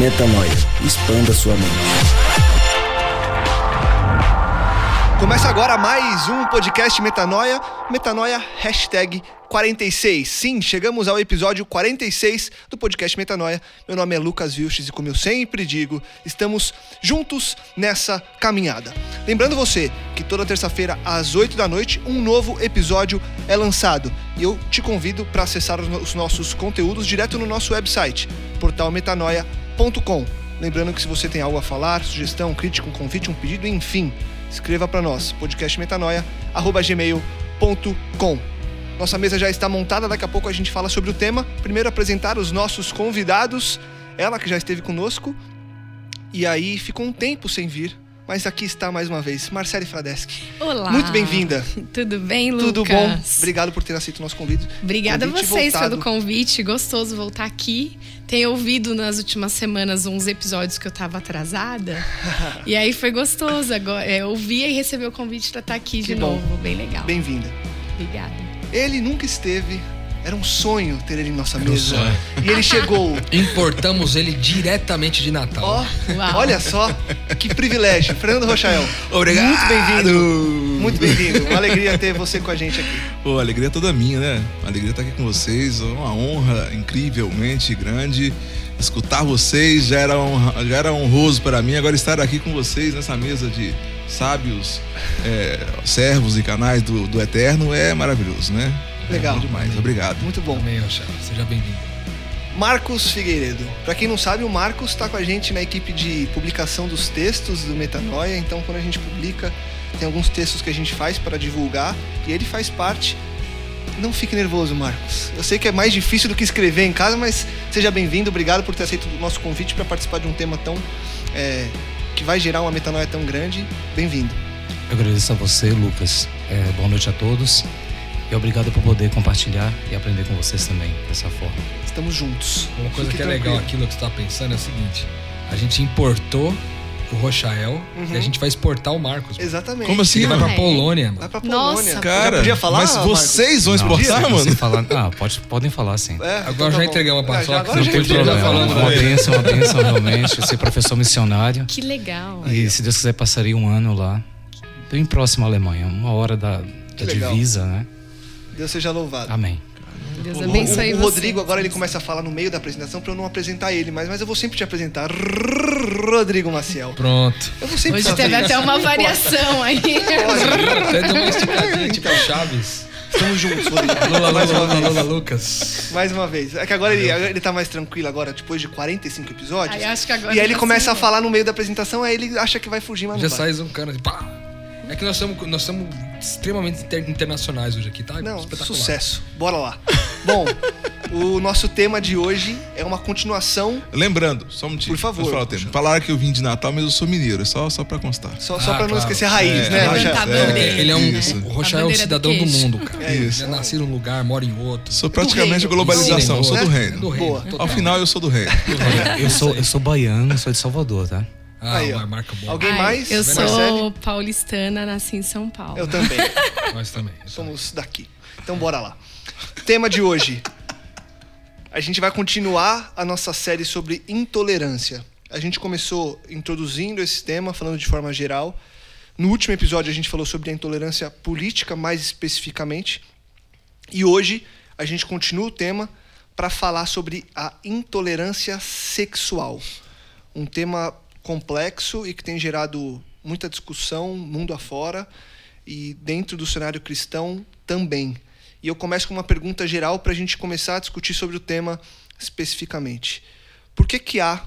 Metanoia. Expanda sua mente. Começa agora mais um podcast Metanoia, Metanoia hashtag 46. Sim, chegamos ao episódio 46 do podcast Metanoia. Meu nome é Lucas Vilches e como eu sempre digo, estamos juntos nessa caminhada. Lembrando você que toda terça-feira às 8 da noite um novo episódio é lançado e eu te convido para acessar os nossos conteúdos direto no nosso website, portalmetanoia.com. Lembrando que se você tem algo a falar, sugestão, crítica, um convite, um pedido, enfim, escreva para nós, podcastmetanoia@gmail.com. Nossa mesa já está montada, daqui a pouco a gente fala sobre o tema. Primeiro apresentar os nossos convidados, ela que já esteve conosco e aí ficou um tempo sem vir, mas aqui está mais uma vez, Marcele Fradeschi. Olá. Muito bem-vinda. Tudo bem, Lucas? Tudo bom? Obrigado por ter aceito o nosso convite. Obrigada convite a vocês voltado. pelo convite. Gostoso voltar aqui. Tenho ouvido nas últimas semanas uns episódios que eu tava atrasada. e aí foi gostoso. Agora, é, ouvir e receber o convite para estar aqui Que de bom. novo. Bem legal. Bem-vinda. Obrigada. Ele nunca esteve, era um sonho ter ele em nossa Era um mesa. sonho. E ele chegou. Importamos ele diretamente de Natal. Uau. olha só, que privilégio. Fernando Rochael. Obrigado! Muito bem-vindo. Muito bem-vindo. Uma alegria ter você com a gente aqui. Pô, a alegria é toda minha, né? A alegria estar aqui com vocês, uma honra incrivelmente grande. Escutar vocês já era, honra- já era honroso para mim, agora estar aqui com vocês nessa mesa de sábios, é, servos e canais do, do Eterno é maravilhoso, né? Legal. É bom demais, obrigado. Muito bom. Amém, Rochelle. Seja bem-vindo. Marcos Figueiredo. Pra quem não sabe, o Marcos tá com a gente na equipe de publicação dos textos do Metanoia. Então, quando a gente publica, tem alguns textos que a gente faz para divulgar e ele faz parte. Não fique nervoso, Marcos. Eu sei que é mais difícil do que escrever em casa, mas seja bem-vindo. Obrigado por ter aceito o nosso convite para participar de um tema tão é, que vai gerar uma metanoia tão grande. Bem-vindo. Eu agradeço a você, Lucas. É, boa noite a todos. E obrigado por poder compartilhar e aprender com vocês também dessa forma. Estamos juntos. Uma coisa Fique que é legal tranquilo. aquilo que você tá pensando é o seguinte: a gente importou o Rochael Uhum. e a gente vai exportar o Marcos. Exatamente. Como assim, Ele vai mano? pra Polônia, mano. Vai pra Nossa. Polônia. Já Cara, podia falar, mas vocês vão Não, exportar, se mano? falar- ah, pode, podem falar sim. É, Agora então tá já bom. entregamos a É, já- paçoca, Não já tem já problema. falando uma dele. benção, uma benção realmente. Ser professor missionário. Que legal. E se Deus quiser, passaria um ano lá. Bem próximo à Alemanha, uma hora da, da divisa, né? Deus seja louvado. Amém. Deus O, abençoe o- o você. Rodrigo agora ele começa a falar no meio da apresentação pra eu não apresentar ele, mas, mas eu vou sempre te apresentar. Rodrigo Maciel. Pronto. Eu vou sempre Hoje teve até uma variação aí. Até deu uma esticadinha tipo Chaves. Estamos juntos, Rodrigo. Lula, mais Lula, uma Lula, vez. Lula, Lucas. Mais uma vez. É que agora ele, agora ele tá mais tranquilo agora, depois de 45 episódios. Aí acho que agora e aí ele já começa a se- falar no meio da apresentação, aí ele acha que vai fugir, mas Já sai um cara de pá. É que nós somos, nós somos extremamente inter- internacionais hoje aqui, tá? Não, Espetacular. sucesso. Bora lá. Bom, o nosso tema de hoje é uma continuação, Lembrando, só um minutinho. Por favor. Falar o tempo. Falaram que eu vim de Natal, mas eu sou mineiro, é só, só pra constar. só, só Ah, pra não claro. esquecer a raiz, É, né, Rogério? a bandeira. Ele, é um. Isso. O Rochelle é um do cidadão do, queijo. mundo, cara. É isso. Ele nasce num lugar, mora em outro. Sou praticamente globalização, eu sou do né? reino. Do reino. Boa. Ao final eu sou do reino. Eu sou, eu sou baiano, sou de Salvador, tá? Ah, Aí, ó. marca boa. Alguém Ai, mais? Eu Marcele? sou paulistana, nasci em São Paulo. Eu também. Nós também. Somos daqui. Então bora lá. Tema de hoje. A gente vai continuar a nossa série sobre intolerância. A gente começou introduzindo esse tema, falando de forma geral. No último episódio a gente falou sobre a intolerância política, mais especificamente. E hoje a gente continua o tema para falar sobre a intolerância sexual. Um tema complexo e que tem gerado muita discussão mundo afora e dentro do cenário cristão também. E eu começo com uma pergunta geral para a gente começar a discutir sobre o tema especificamente. Por que que há,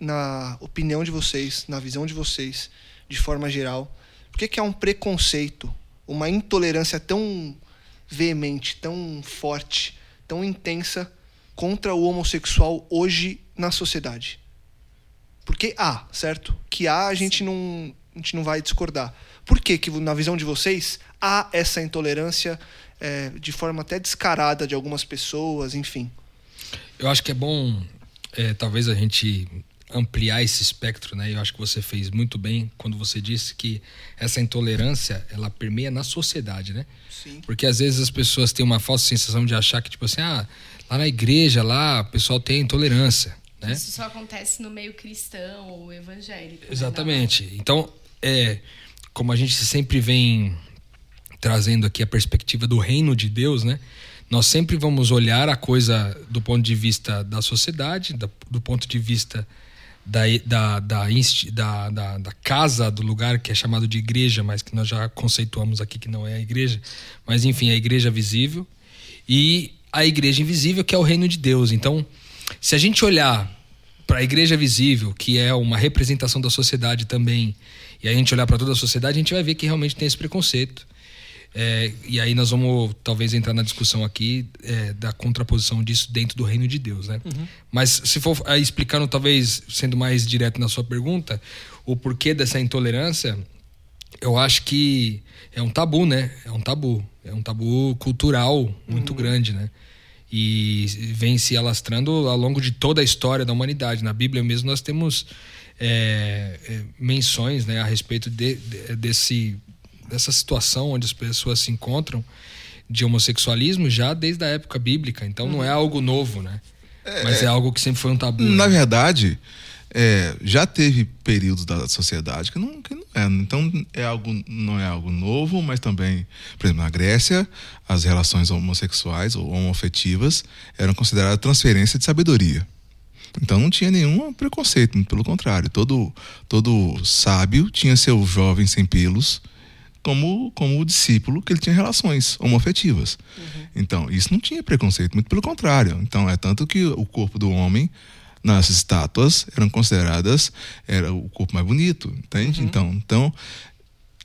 na opinião de vocês, na visão de vocês, de forma geral, por que que há um preconceito, uma intolerância tão veemente, tão forte, tão intensa contra o homossexual hoje na sociedade? Porque há, certo? Que há, a gente não, a gente não vai discordar. Por que, que na visão de vocês, há essa intolerância é, de forma até descarada de algumas pessoas, enfim? Eu acho que é bom, é, talvez, a gente ampliar esse espectro, né? Eu acho que você fez muito bem quando você disse que essa intolerância, ela permeia na sociedade, né? Sim. Porque às vezes as pessoas têm uma falsa sensação de achar que, tipo assim, ah, lá na igreja, lá, o pessoal tem intolerância, né? Isso só acontece no meio cristão ou evangélico. né? Exatamente. Então, é, como a gente sempre vem trazendo aqui a perspectiva do reino de Deus, né? Nós sempre vamos olhar a coisa do ponto de vista da sociedade, da- do ponto de vista da, da, da, da, da, da casa, do lugar que é chamado de igreja, mas que nós já conceituamos aqui que não é a igreja. Mas, enfim, a igreja visível. E a igreja invisível, que é o reino de Deus. Então, se a gente olhar para a igreja visível, que é uma representação da sociedade também, e a gente olhar para toda a sociedade, a gente vai ver que realmente tem esse preconceito. É, e aí nós vamos talvez entrar na discussão aqui é, da contraposição disso dentro do reino de Deus, né? Mas se for explicando, talvez sendo mais direto na sua pergunta, o porquê dessa intolerância, eu acho que é um tabu, né? É um tabu. É um tabu cultural muito grande, né? E vem se alastrando ao longo de toda a história da humanidade. Na Bíblia mesmo nós temos é, é, menções né, a respeito de- de- desse, dessa situação onde as pessoas se encontram de homossexualismo já desde a época bíblica. Então não é algo novo, né? Mas é algo que sempre foi um tabu. Na né? verdade, é, já teve períodos da sociedade que não, que não é. Então é algo, não é algo novo, mas também, por exemplo, na Grécia, as relações homossexuais ou homoafetivas eram consideradas transferência de sabedoria. Então não tinha nenhum preconceito, pelo contrário. Todo, todo sábio tinha seu jovem sem pelos como, como discípulo que ele tinha relações homoafetivas. Então, isso não tinha preconceito, muito pelo contrário. Então, é tanto que o corpo do homem nas estátuas eram consideradas era o corpo mais bonito, entende? Então, então,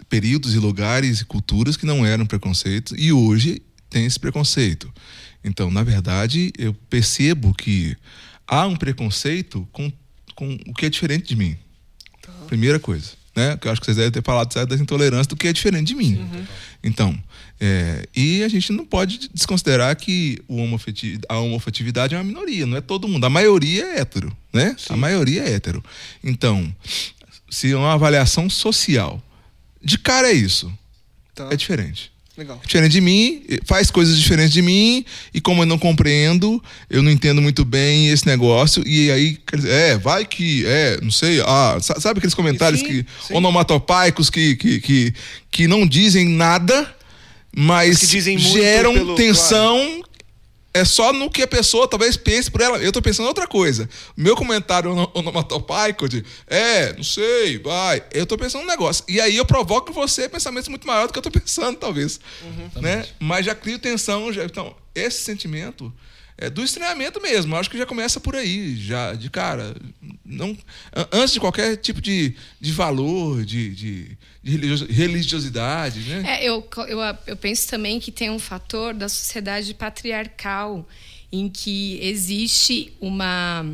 períodos e lugares e culturas que não eram preconceitos e hoje tem esse preconceito. Então, na verdade, eu percebo que há um preconceito com, com o que é diferente de mim. Primeira coisa. Né? Que eu acho que vocês devem ter falado certo, dessa intolerância do que é diferente de mim. Então, é, e a gente não pode desconsiderar que a homoafetividade é uma minoria, não é todo mundo. A maioria é hétero, né? A maioria é hétero. Então, se é uma avaliação social, de cara é isso. Tá. É diferente Legal. diferente de mim, faz coisas diferentes de mim, e como eu não compreendo, eu não entendo muito bem esse negócio, e aí, quer dizer, é, vai que, é, não sei, ah, sa- sabe aqueles comentários Sim, que, sim. onomatopaicos que, que, que, que não dizem nada, mas, Mas que dizem muito geram pelo- tensão. É só no que a pessoa talvez pense por ela. Eu tô pensando em outra coisa. Meu comentário ono- onomatopaico de é, não sei, vai. Eu tô pensando um negócio. E aí eu provoco você pensamentos muito maiores do que eu tô pensando, talvez. Né? Mas já crio tensão. Já, então, esse sentimento é do estranhamento mesmo. Eu acho que já começa por aí, já, de cara. Não, an- antes de qualquer tipo de, de valor, de, de, de religio- religiosidade, né? É, eu, eu, eu penso também que tem um fator da sociedade patriarcal em que existe uma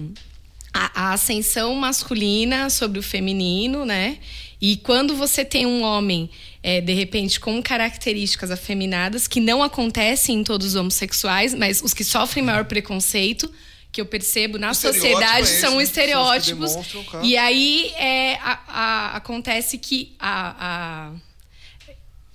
a ascensão masculina sobre o feminino, né? E quando você tem um homem, é, de repente, com características afeminadas, que não acontecem em todos os homossexuais, mas os que sofrem maior preconceito, que eu percebo na sociedade é esse, são né? estereótipos. E aí é, a- a- acontece que a- a,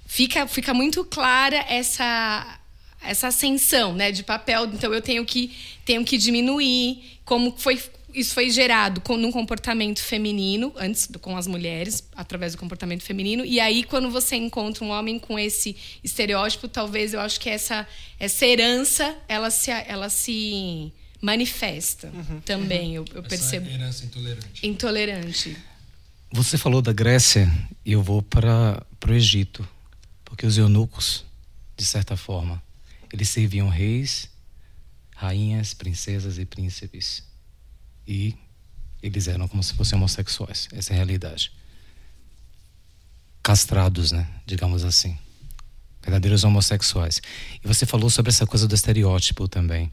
fica, fica muito clara essa essa ascensão, né, de papel. Então eu tenho que tenho que diminuir como foi isso foi gerado com, num comportamento feminino antes do- com as mulheres através do comportamento feminino. E aí quando você encontra um homem com esse estereótipo talvez eu acho que essa essa herança ela se ela se manifesta também eu, eu Essa percebo. herança intolerante. intolerante. Você falou da Grécia e eu vou para o Egito, porque os eunucos, de certa forma, eles serviam reis, rainhas, princesas e príncipes. E eles eram como se fossem homossexuais. Essa é a realidade. Castrados, né? Digamos assim. Verdadeiros homossexuais. E você falou sobre essa coisa do estereótipo também.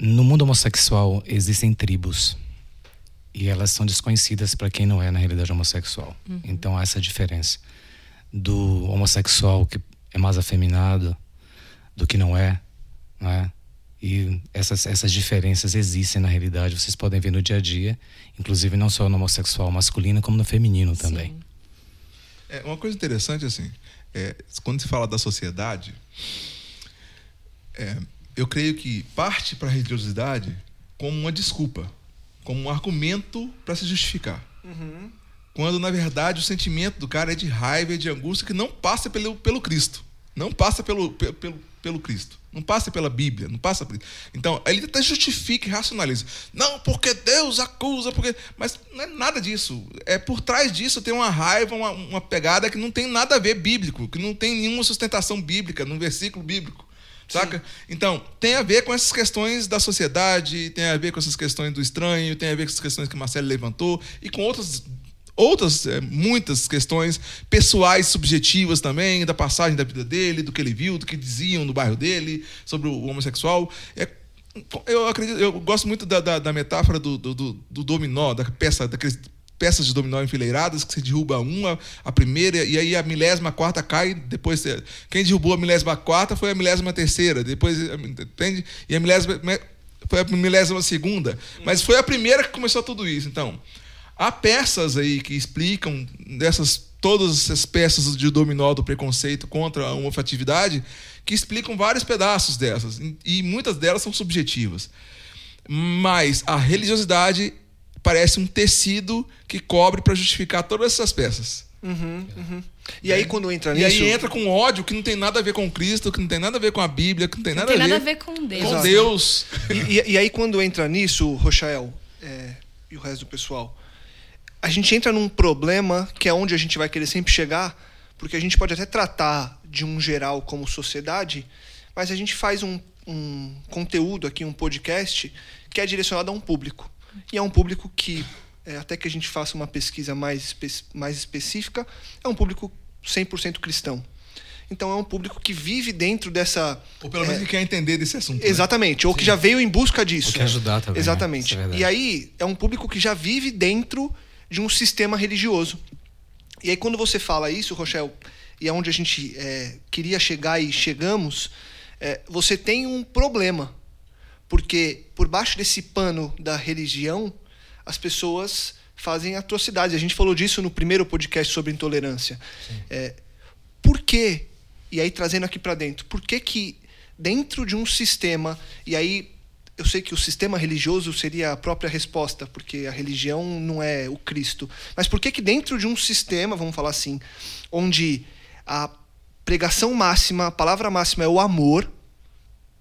No mundo homossexual existem tribos e elas são desconhecidas para quem não é na realidade homossexual. Uhum. Então há essa diferença do homossexual que é mais afeminado do que não é, não é? E essas, essas diferenças existem na realidade, vocês podem ver no dia a dia, inclusive não só no homossexual masculino, como no feminino Sim. também. É, uma coisa interessante, assim, é, quando se fala da sociedade, é, eu creio que parte para a religiosidade como uma desculpa, como um argumento para se justificar. Uhum. Quando, na verdade, o sentimento do cara é de raiva e de angústia que não passa pelo, pelo Cristo. Não passa pelo, pelo, pelo Cristo. Não passa pela Bíblia. Não passa por... Então, ele até justifica e racionaliza. Não, porque Deus acusa, porque. Mas não é nada disso. É por trás disso tem uma raiva, uma, uma pegada que não tem nada a ver bíblico, que não tem nenhuma sustentação bíblica, num versículo bíblico. Saca? Sim. Então, tem a ver com essas questões da sociedade, tem a ver com essas questões do estranho, tem a ver com essas questões que Marcelo levantou e com outras outras é, muitas questões pessoais subjetivas também da passagem da vida dele do que ele viu do que diziam no bairro dele sobre o homossexual. É, eu acredito eu gosto muito da, da, da metáfora do, do, do, dominó da peça daqueles peças de dominó enfileiradas que você derruba uma a primeira e aí a milésima quarta cai depois quem derrubou a milésima quarta foi a milésima terceira depois entende? E a milésima foi a milésima segunda. Mas foi a primeira que começou tudo isso então Há peças aí que explicam dessas todas essas peças de dominó do preconceito contra a homofetividade que explicam vários pedaços dessas e muitas delas são subjetivas. Mas a religiosidade parece um tecido que cobre para justificar todas essas peças. Uhum, uhum. E aí quando entra nisso... E aí entra com ódio que não tem nada a ver com Cristo, que não tem nada a ver com a Bíblia, que não tem nada, não tem a, nada ver a ver com Deus. Com Deus. E, e, e, aí quando entra nisso, Rochael é, e o resto do pessoal, a gente entra num problema que é onde a gente vai querer sempre chegar, porque a gente pode até tratar de um geral como sociedade, mas a gente faz um, um conteúdo aqui, um podcast, que é direcionado a um público. E é um público que, é, até que a gente faça uma pesquisa mais, mais específica, é um público 100% cristão. Então é um público que vive dentro dessa. Ou pelo menos é, que quer entender desse assunto. Né? Exatamente, né? ou que já veio em busca disso. Ou quer ajudar também. Né? Exatamente. Né? É e aí é um público que já vive dentro de um sistema religioso. E aí, quando você fala isso, Rochelle, e aonde é a gente é, queria chegar e chegamos, é, você tem um problema. Porque por baixo desse pano da religião, as pessoas fazem atrocidades. A gente falou disso no primeiro podcast sobre intolerância. É, por quê? E aí, trazendo aqui para dentro, por que que dentro de um sistema, e aí eu sei que o sistema religioso seria a própria resposta, porque a religião não é o Cristo. Mas por que que dentro de um sistema, vamos falar assim, onde a pregação máxima, a palavra máxima é o amor,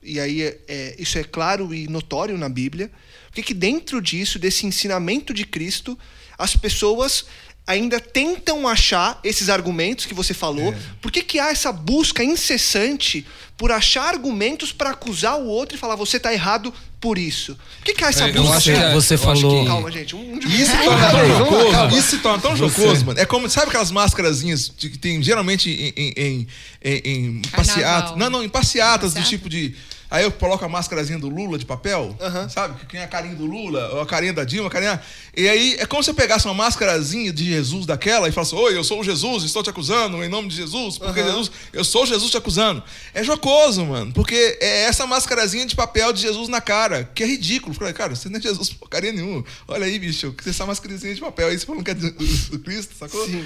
e aí é, é, isso é claro e notório na Bíblia, por que que dentro disso, desse ensinamento de Cristo, as pessoas ainda tentam achar esses argumentos que você falou? É. Por que, que há essa busca incessante por achar argumentos para acusar o outro e falar você está errado por isso. Por que, que há essa é, busca? Você, que, você falou. Que... Calma, gente. Um de... Isso se torna tão jocoso. Isso se torna tão jocoso, mano. É como, sabe aquelas máscarazinhas que tem geralmente em, em, em, em, em passeatas? Não, não, em passeatas do tipo de Aí eu coloco a máscarazinha do Lula de papel, uhum. sabe? Que tem a carinha do Lula, ou a carinha da Dilma, a carinha. E aí é como se eu pegasse uma máscarazinha de Jesus daquela e falasse: Oi, eu sou o Jesus, estou te acusando em nome de Jesus, porque uhum. Jesus, eu sou Jesus te acusando. É jocoso, mano, porque é essa máscarazinha de papel de Jesus na cara, que é ridículo. Falei, cara, você não é Jesus por carinha nenhuma. Olha aí, bicho, que essa máscarazinha de papel aí, você falando que é do Cristo, sacou? Sim.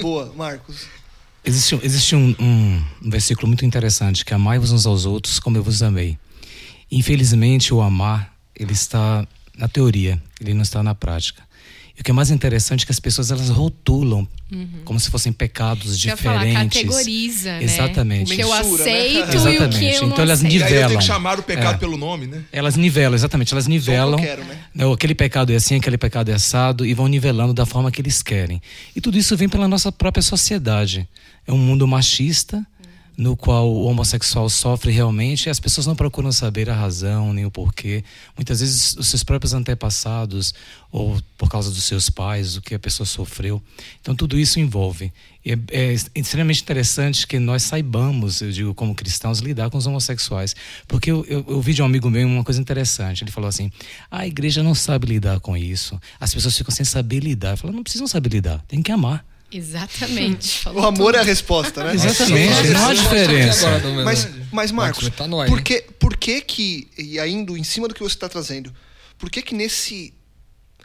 Boa, Marcos. Existe, existe um, um, versículo muito interessante que amai-vos uns aos outros como eu vos amei. Infelizmente, o amar ele está na teoria, ele não está na prática. E o que é mais interessante é que as pessoas elas rotulam como se fossem pecados ia falar, diferentes. categoriza, né? Exatamente. O que eu né? aceito e o que eu não Então elas aceito. E aí eu tenho Nivelam. que chamar o pecado É. pelo nome, né? Elas nivelam, exatamente, elas nivelam. quero, né? Não, Aquele pecado é assim, aquele pecado é assado, e vão nivelando da forma que eles querem. E tudo isso vem pela nossa própria sociedade. É um mundo machista, no qual o homossexual sofre realmente, as pessoas não procuram saber a razão nem o porquê. Muitas vezes os seus próprios antepassados, ou por causa dos seus pais, o que a pessoa sofreu. Então tudo isso envolve. E é, é extremamente interessante que nós saibamos, eu digo como cristãos, lidar com os homossexuais. Porque eu, eu, eu ouvi de um amigo meu uma coisa interessante. Ele falou assim: a igreja não sabe lidar com isso. As pessoas ficam sem saber lidar. Eu falo, não precisam saber lidar, tem que amar. Exatamente. O amor tudo. é a resposta, né? Exatamente, não há diferença. Mas, mas Marcos, metanoia, por que, por que que, e ainda em cima do que você está trazendo, por que que nesse,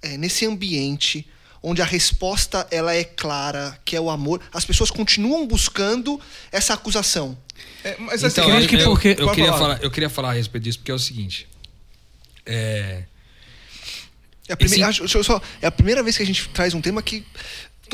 é, nesse ambiente onde a resposta ela é clara, que é o amor, as pessoas continuam buscando essa acusação? É, mas assim, Então, eu eu, acho que eu- porque- eu queria falar. falar, eu queria falar a respeito disso, porque é o seguinte. É, É a, primeira, Esse- acho- só- é a primeira vez que a gente traz um tema que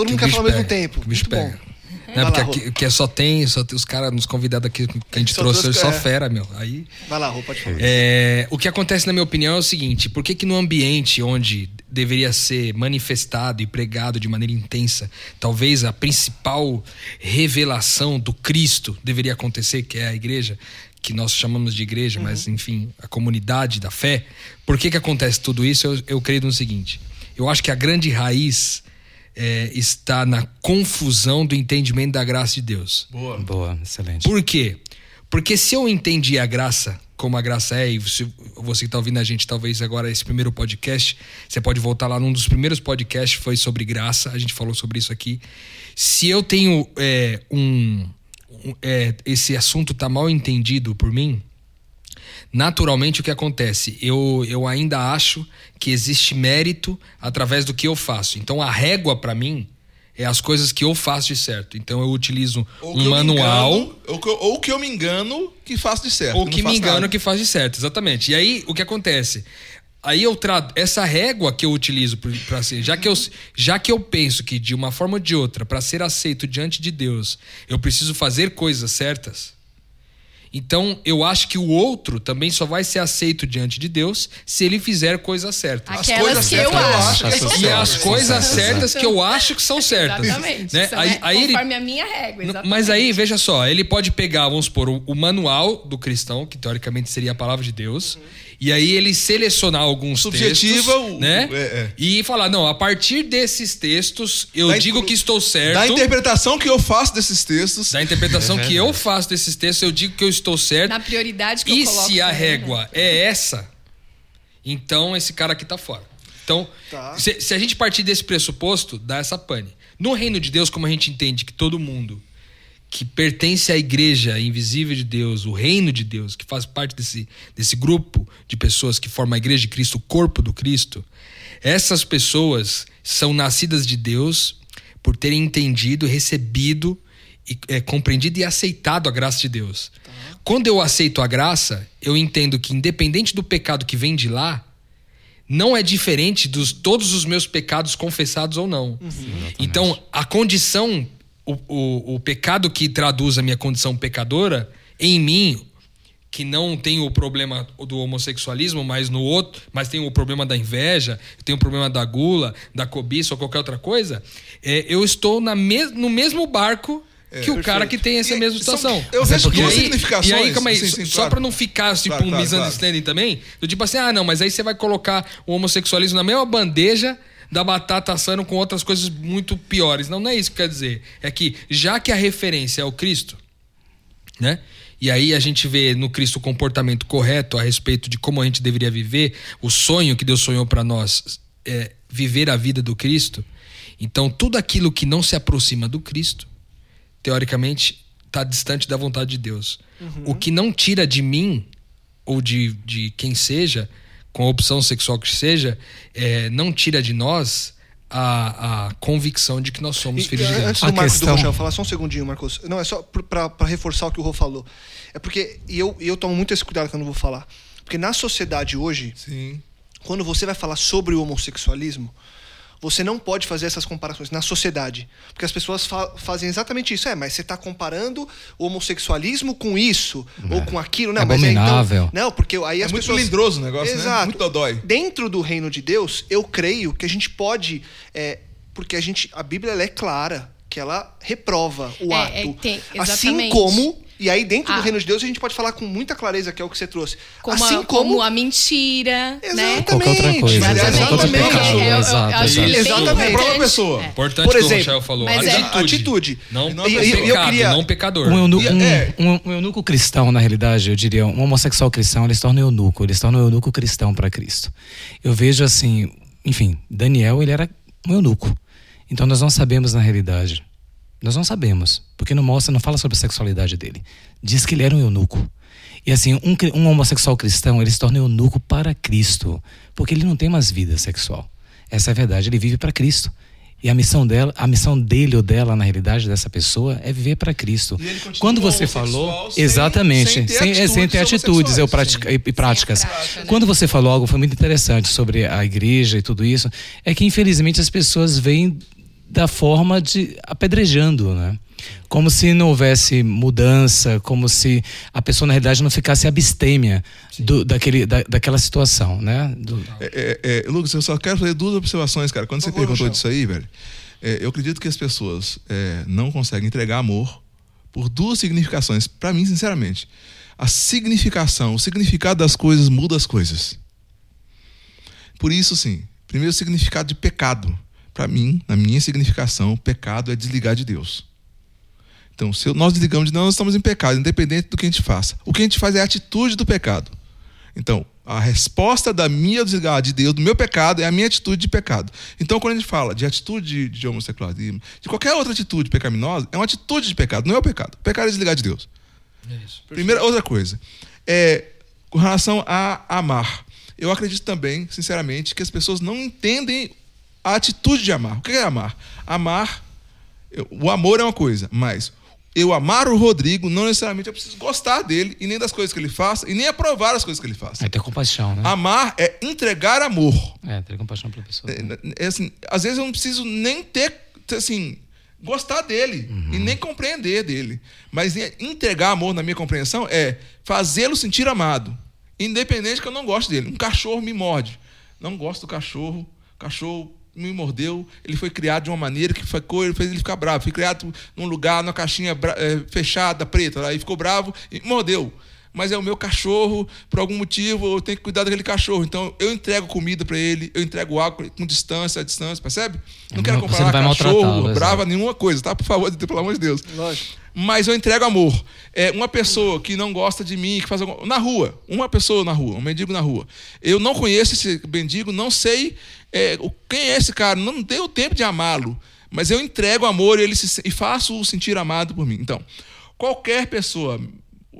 todo que mundo quer falar ao mesmo pega, tempo. que o bicho Muito pega. bom. Né, porque lá, aqui, que só tem, só tem os caras, nos convidados aqui que a gente Só trouxe, duas- só é. fera, meu. Aí Vai lá, Rô, pode falar. É, o que acontece, na minha opinião, é o seguinte: por que, que no ambiente onde deveria ser manifestado e pregado de maneira intensa, talvez a principal revelação do Cristo deveria acontecer, que é a igreja, que nós chamamos de igreja, mas enfim, a comunidade da fé, por que, que acontece tudo isso? Eu, eu creio no seguinte: eu acho que a grande raiz é, está na confusão do entendimento da graça de Deus. Boa. Boa, excelente. Por quê? Porque se eu entendi a graça como a graça é, e se você que está ouvindo a gente, talvez agora esse primeiro podcast, você pode voltar lá num dos primeiros podcasts, foi sobre graça, a gente falou sobre isso aqui. Se eu tenho é, um. um- é, esse assunto tá mal entendido por mim, naturalmente o que acontece? Eu, eu ainda acho que existe mérito através do que eu faço. Então a régua para mim é as coisas que eu faço de certo. Então eu utilizo Ou que um manual engano, ou, que eu, ou que eu me engano que faço de certo. ou não que me faço engano nada. que faz de certo, exatamente. E aí o que acontece? Aí eu trato essa régua que eu utilizo para ser, já que eu já que eu penso que de uma forma ou de outra, para ser aceito diante de Deus, eu preciso fazer coisas certas. Então, eu acho que o outro também só vai ser aceito diante de Deus se ele fizer coisas certas. As coisas que certas eu eu acho. acho que são E as coisas certas que eu acho que são certas. Exatamente. Né? São, Aí, né, aí ele, conforme a minha régua, N- exatamente. Mas aí, veja só, ele pode pegar, vamos supor, o, o manual do cristão, que teoricamente seria a palavra de Deus, e aí ele selecionar alguns Subjetiva, textos, o- né? é, é. E falar, não, a partir desses textos, eu Da digo que estou certo. Da interpretação que eu faço desses textos. da interpretação É que eu faço desses textos, eu digo que eu estou certo. Na prioridade que E eu coloco. se a também, régua né? é essa, então esse cara aqui tá fora. Então, Tá. se, se a gente partir desse pressuposto, dá essa pane. No reino de Deus, como a gente entende que todo mundo que pertence à igreja invisível de Deus, o reino de Deus, que faz parte desse, desse grupo de pessoas que formam a igreja de Cristo, o corpo do Cristo, essas pessoas são nascidas de Deus por terem entendido, recebido, e, é, compreendido e aceitado a graça de Deus. Quando eu aceito a graça, eu entendo que, independente do pecado que vem de lá, não é diferente dos todos os meus pecados confessados ou não. Então, a condição, o, o, o pecado que traduz a minha condição pecadora, em mim, que não tem o problema do homossexualismo, mas no outro, mas tem o problema da inveja, tem o problema da gula, da cobiça ou qualquer outra coisa, é, eu estou na mes no mesmo barco que o cara que tem essa E- mesma são- situação. eu Mas vejo duas aí- significações. E aí, calma aí, Sim, só- sim, só claro. pra não ficar tipo Claro, um claro, misunderstanding também, do tipo assim, ah, não, mas aí você vai colocar o homossexualismo na mesma bandeja da batata assando com outras coisas muito piores. Não, não é isso que quer dizer. É que já que a referência é o Cristo, né? E aí a gente vê no Cristo o comportamento correto a respeito de como a gente deveria viver, o sonho que Deus sonhou para nós é viver a vida do Cristo. Então tudo aquilo que não se aproxima do Cristo, teoricamente, está distante da vontade de Deus. O que não tira de mim ou de, de quem seja, com a opção sexual que seja, é, não tira de nós a, a convicção de que nós somos E, filhos de Deus. Antes do A Marcos questão- do Rochel falar, só um segundinho, Marcos. Não, é só para reforçar o que o Rô falou. É porque, e eu, eu tomo muito esse cuidado quando eu vou falar. Porque na sociedade hoje, Sim. quando você vai falar sobre o homossexualismo, você não pode fazer essas comparações na sociedade. Porque as pessoas fa fazem exatamente isso. É, mas você está comparando o homossexualismo com isso, é. ou com aquilo. Não, Abominável. Mas é, então, não, porque aí é as muito pessoas... melindroso o negócio, Exato. né? Muito dodói. Dentro do reino de Deus, eu creio que a gente pode... É, porque a gente, a Bíblia ela é clara que ela reprova o É, é, ato. tem- assim como, e aí dentro do Ah. reino de Deus a gente pode falar com muita clareza, que é o que você trouxe. Como, assim a, como a mentira, né? Exatamente. Qualquer outra coisa, Mas exato. exatamente. É, ele Exatamente. importante. Própria pessoa. É. Importante Por que o exemplo, Rochel falou. mas é- atitude. atitude. Não não E- pecado, eu queria- não pecador. Um, eunuco, E- um, é. um- um eunuco cristão, na realidade, eu diria, um homossexual cristão, eles tornam eunuco, eles tornam eunuco cristão para Cristo. Eu vejo assim, enfim, Daniel, ele era um eunuco. Então nós não sabemos na realidade. Nós não sabemos, porque não mostra, não fala sobre a sexualidade dele. Diz que ele era um eunuco. E assim, um, um homossexual cristão, ele se torna eunuco para Cristo, porque ele não tem mais vida sexual. Essa é a verdade, ele vive para Cristo. E a missão dela, a missão dele ou dela na realidade dessa pessoa é viver para Cristo. E Quando você falou, sem- exatamente, sem ter sem, é, sem ter atitudes atitudes eu pratica, e, e práticas. prática, né? Quando você falou algo foi muito interessante sobre a igreja e tudo isso, é que infelizmente as pessoas veem da forma de apedrejando, né? Como se não houvesse mudança, como se a pessoa na realidade não ficasse abstêmia do, daquele, da, daquela situação, né? Do- É, é, é, Lucas, eu só quero fazer duas observações, cara. Quando você favor, perguntou disso aí, velho, é, eu acredito que as pessoas é, não conseguem entregar amor por duas significações. Pra mim, sinceramente, a significação, o significado das coisas muda as coisas. Por isso, sim, primeiro o significado de pecado. Pra mim, na minha significação, pecado é desligar de Deus. Então, se nós desligamos de Deus, nós estamos em pecado, independente do que a gente faça. O que a gente faz é a atitude do pecado. Então, a resposta da minha desligar de Deus, do meu pecado, é a minha atitude de pecado. Então, quando a gente fala de atitude de, homossexualismo, de qualquer outra atitude pecaminosa, é uma atitude de pecado, não é o pecado. O pecado é desligar de Deus. Primeira, outra coisa. É, com relação a amar. Eu acredito também, sinceramente, que as pessoas não entendem a atitude de amar. O que é amar? Amar, eu- o amor é uma coisa, mas eu amar o Rodrigo, não necessariamente eu preciso gostar dele e nem das coisas que ele faça e nem aprovar as coisas que ele faça. É ter compaixão, né? Amar é entregar amor. É, ter compaixão pela pessoa. É, é assim, às vezes eu não preciso nem ter, assim, gostar dele e nem compreender dele. Mas entregar amor na minha compreensão é fazê-lo sentir amado, independente que eu não goste dele. Um cachorro me morde. Não gosto do cachorro. Cachorro me mordeu. Ele foi criado de uma maneira que ficou, ele fez ele ficar bravo. Foi criado num lugar, numa caixinha eh, fechada, preta. Aí ficou bravo e mordeu. Mas é o meu cachorro, por algum motivo eu tenho que cuidar daquele cachorro. Então eu entrego comida para ele, eu entrego água com distância, a distância, percebe? Não quero comparar não vai cachorro, brava, nenhuma coisa, tá? Por favor, pelo amor de Deus. Lógico. Mas eu entrego amor. É uma pessoa que não gosta de mim, que faz alguma... na rua, uma pessoa na rua, um mendigo na rua. Eu não conheço esse mendigo, não sei é, quem é esse cara, não tenho tempo de amá-lo, mas eu entrego amor e ele se, e faço-o sentir amado por mim. Então, qualquer pessoa,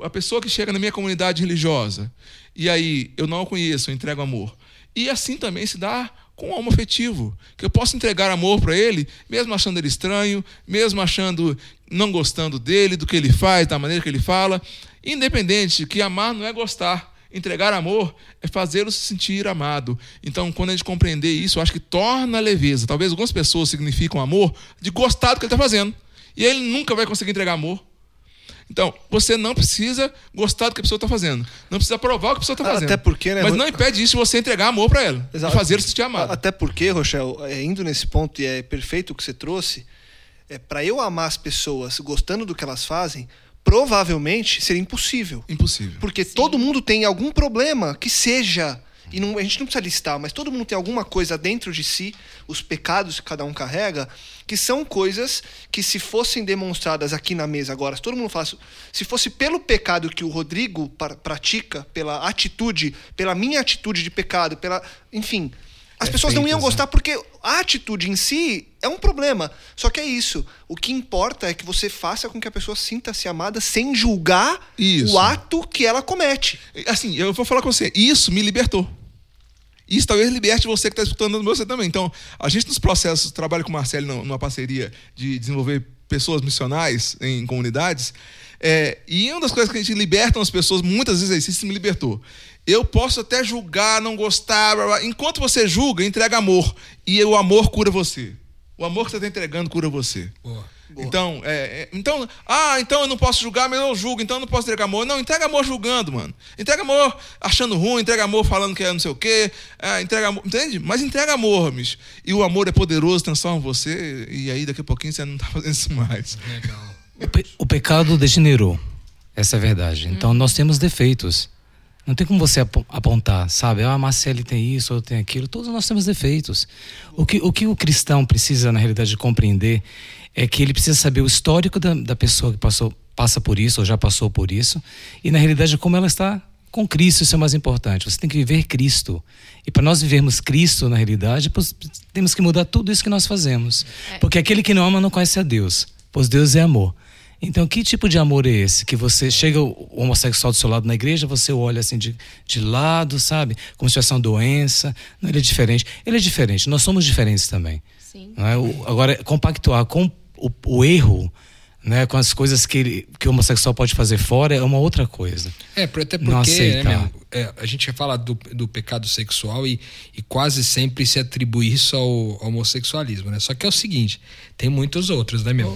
a pessoa que chega na minha comunidade religiosa e aí eu não o conheço, eu entrego amor. E assim também se dá com o homoafetivo, que eu posso entregar amor para ele, mesmo achando ele estranho, mesmo achando não gostando dele, do que ele faz, da maneira que ele fala, independente que amar não é gostar, entregar amor é fazê-lo se sentir amado. Então, quando a gente compreender isso, eu acho que torna leveza. Talvez algumas pessoas significam amor de gostar do que ele está fazendo. E ele nunca vai conseguir entregar amor. Então, você não precisa gostar do que a pessoa está fazendo. Não precisa provar o que a pessoa está Ah, fazendo. até porque, né, Mas não impede isso de você entregar amor para ela. Exato. E fazer se sentir amado. Até porque, Rochel, é, indo nesse ponto, e é perfeito o que você trouxe, é, para eu amar as pessoas gostando do que elas fazem, provavelmente seria impossível. Impossível. Porque todo mundo tem algum problema que seja. E não- a gente não precisa listar, mas todo mundo tem alguma coisa dentro de si, os pecados que cada um carrega, que são coisas que, se fossem demonstradas aqui na mesa agora, se todo mundo falasse. Se fosse pelo pecado que o Rodrigo pra- pratica, pela atitude, pela minha atitude de pecado, pela. Enfim. As pessoas não iam gostar porque a atitude em si é um problema. Só que é isso. O que importa é que você faça com que a pessoa sinta-se amada sem julgar Isso. o ato que ela comete. Assim, eu vou falar com você. Isso me libertou. Isso talvez liberte você que está escutando você também. Então, a gente nos processos, trabalha com o Marcelo numa- parceria de desenvolver pessoas missionais em comunidades. é, e uma das coisas que a gente liberta as pessoas, muitas vezes é isso, isso me libertou. Eu posso até julgar, não gostar. blá, blá. Enquanto você julga, entrega amor. E o amor cura você. O amor que você está entregando cura você. Boa. Então, é, é, então, ah, então eu não posso julgar, mas eu julgo, então eu não posso entregar amor. Não, entrega amor julgando, mano. Entrega amor achando ruim, entrega amor falando que é não sei o quê. é, entrega amor, entende? Mas entrega amor, bicho. E o amor é poderoso, transforma você, e aí daqui a pouquinho você não tá fazendo isso mais. Legal. O, pe- o pecado degenerou. Essa é a verdade. Então nós temos defeitos. Não tem como você apo- apontar, sabe? Ah, Marcele tem isso, ou tem aquilo. Todos nós temos defeitos. O que, o que o cristão precisa, na realidade, compreender é que ele precisa saber o histórico da, da pessoa que passou, passa por isso, ou já passou por isso, e, na realidade, como ela está com Cristo. Isso é o mais importante. Você tem que viver Cristo. E para nós vivermos Cristo, na realidade, temos que mudar tudo isso que nós fazemos. Porque aquele que não ama não conhece a Deus, pois Deus é amor. Então, que tipo de amor é esse? Que você chega o homossexual do seu lado na igreja, você olha assim de, de lado, sabe? Como se tivesse uma doença. Não, ele é diferente. Ele é diferente. Nós somos diferentes também. Sim. É? O- agora, compactuar com o, o erro, né, com as coisas que, ele, que o homossexual pode fazer fora é uma outra coisa. É, até Não porque né, é, a gente fala do, do pecado sexual e, e quase sempre se atribui isso ao, ao homossexualismo, né? Só que é o seguinte, tem muitos outros, né, meu?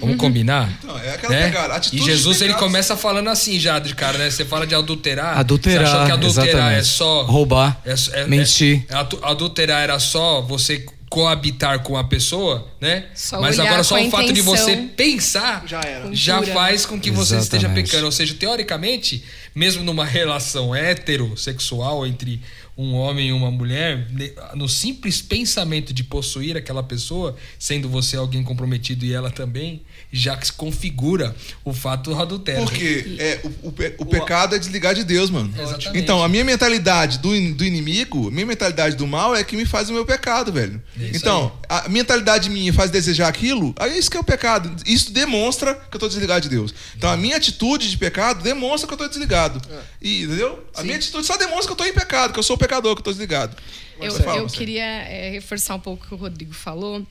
Vamos combinar? Então, é aquela né? pegada, atitude E Jesus ele começa falando assim já de cara, né? Você fala de adulterar. Adulterar, Você achou que adulterar exatamente. é só Roubar, é- é- mentir. é- adu- adulterar era só você coabitar com a pessoa, né? Só Mas agora só o fato de você intenção. pensar Já era. já faz com que você esteja Exatamente. pecando. Ou seja, teoricamente, mesmo numa relação heterossexual entre um homem e uma mulher, no simples pensamento de possuir aquela pessoa, sendo você alguém comprometido e ela também, já que se configura o fato do adultério. Porque é, o, o o pecado é desligar de Deus, mano. Exatamente. Então, a minha mentalidade do, in- do inimigo, a minha mentalidade do mal é que me faz o meu pecado, velho. É isso então, a mentalidade minha faz desejar aquilo, aí isso que é o pecado. Isso demonstra que eu tô desligado de Deus. Então, a minha atitude de pecado demonstra que eu tô desligado. E, entendeu? A minha atitude só demonstra que eu tô em pecado, que eu sou o pecador, que eu tô desligado. Eu, fala, eu queria é, reforçar um pouco o que o Rodrigo falou,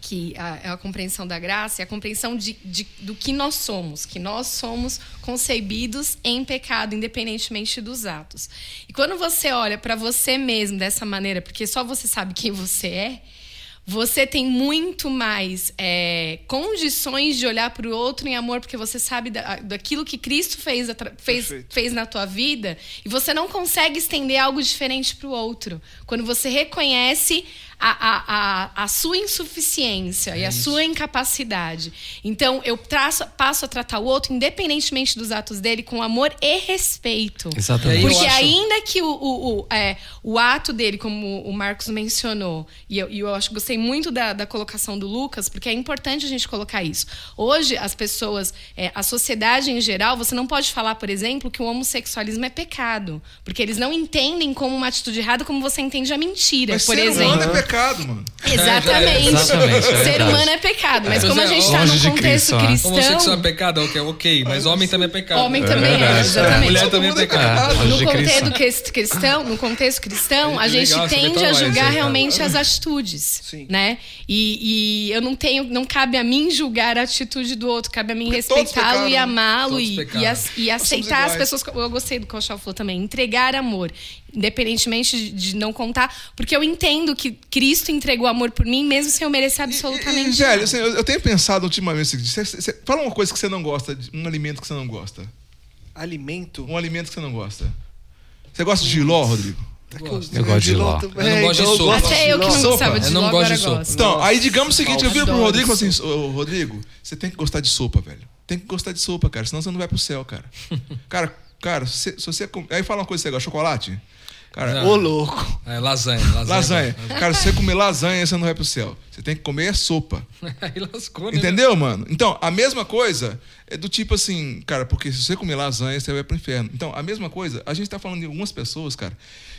que a, é a compreensão da graça e a compreensão de, de- do que nós somos, que nós somos concebidos em pecado, independentemente dos atos. E quando você olha para você mesmo dessa maneira, porque só você sabe quem você é, você tem muito mais é, condições de olhar para o outro em amor, porque você sabe da- daquilo que Cristo fez, fez, Perfeito. fez na tua vida e você não consegue estender algo diferente para o outro. Quando você reconhece a, a, a, a sua insuficiência e a sua incapacidade. Então, eu traço, passo a tratar o outro, independentemente dos atos dele, com amor e respeito. Exatamente. Porque acho- ainda que o, o, o, é, o ato dele, como o Marcos mencionou, e eu, e eu acho que gostei muito da, da colocação do Lucas, porque é importante a gente colocar isso. Hoje, as pessoas, é, a sociedade em geral, você não pode falar, por exemplo, que o homossexualismo é pecado. Porque eles não entendem como uma atitude errada como você entende a mentira, Mas por ser exemplo. é pecado, mano. Exatamente. Exatamente, é Ser humano é pecado. Mas É. como a gente está Longe num de contexto Cristo, né? cristão. Homossexual é pecado, ok, ok, mas homem também é pecado. Homem também é, exatamente. Mulher também é é pecado. Longe No contexto cristão, no contexto cristão, a É gente tende a julgar realmente as atitudes, Sim. né? E, e eu não tenho, não cabe a mim julgar a atitude do outro, cabe a mim respeitá-lo e pecaram, amá-lo e, e, e aceitar as pessoas. Eu gostei do que o Chau falou também, entregar amor, independentemente de, de não contar, porque eu entendo que Cristo entregou amor por mim, mesmo sem eu merecer E, absolutamente. velho, assim, eu, eu tenho pensado ultimamente o seguinte: fala uma coisa que você não gosta, de- um alimento que você não gosta. Alimento. Um alimento que você não gosta. Você gosta de giló, Rodrigo? Gosto. Eu gosto de ló. também, Eu não gosto de sopa. Até eu que não Sopa. gostava de Eu não gosto agora de sopa. gosto. Então, aí digamos o seguinte, eu viro pro Rodrigo e falo assim, ô Rodrigo, você tem que gostar de sopa, velho. Tem que gostar de sopa, cara, senão você não vai pro céu, cara. cara, cara, se, se você... Aí fala uma coisa, você gosta de chocolate? Cara, Não. Ô, louco. É, lasanha, lasanha. lasanha. Cara, se você comer lasanha, você não vai pro céu. Você tem que comer sopa. Aí lascou, né? Entendeu, mano? Então, a mesma coisa é do tipo assim, cara, porque se você comer lasanha, você vai pro inferno. Então, a mesma coisa, a gente tá falando de algumas pessoas, cara,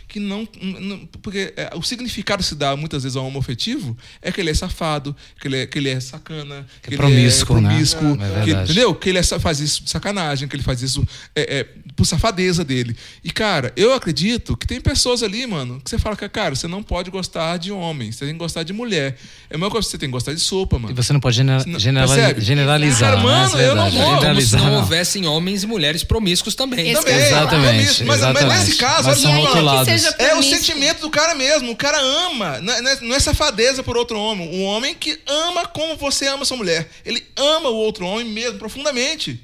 que não. não- porque é, o significado que se dá muitas vezes ao homoafetivo é que ele é safado, que ele é, que ele é sacana, que, é ele promíscuo, é né? promíscuo, É que- verdade. entendeu? Que ele é faz isso de sacanagem, que ele faz isso é, é, por safadeza dele. E, cara, eu acredito que tem pessoas ali, mano, que você fala que, cara, você não pode gostar de homem, você tem que gostar de mulher. É a mesma coisa que você tem que gostar de sopa, E mano. você não pode genera- Não- generali- percebe? generalizar. Cara, né? mano, é eu não vou. Como se Generalizar, não não. houvessem homens e mulheres promíscuos também. Esse- Também, Exatamente. Mas, mas exatamente. nesse caso, Mas olha É o sentimento do cara mesmo. O cara ama. Não é, não é- não é safadeza por outro homem. Um homem que ama como você ama sua mulher. Ele ama o outro homem mesmo, profundamente.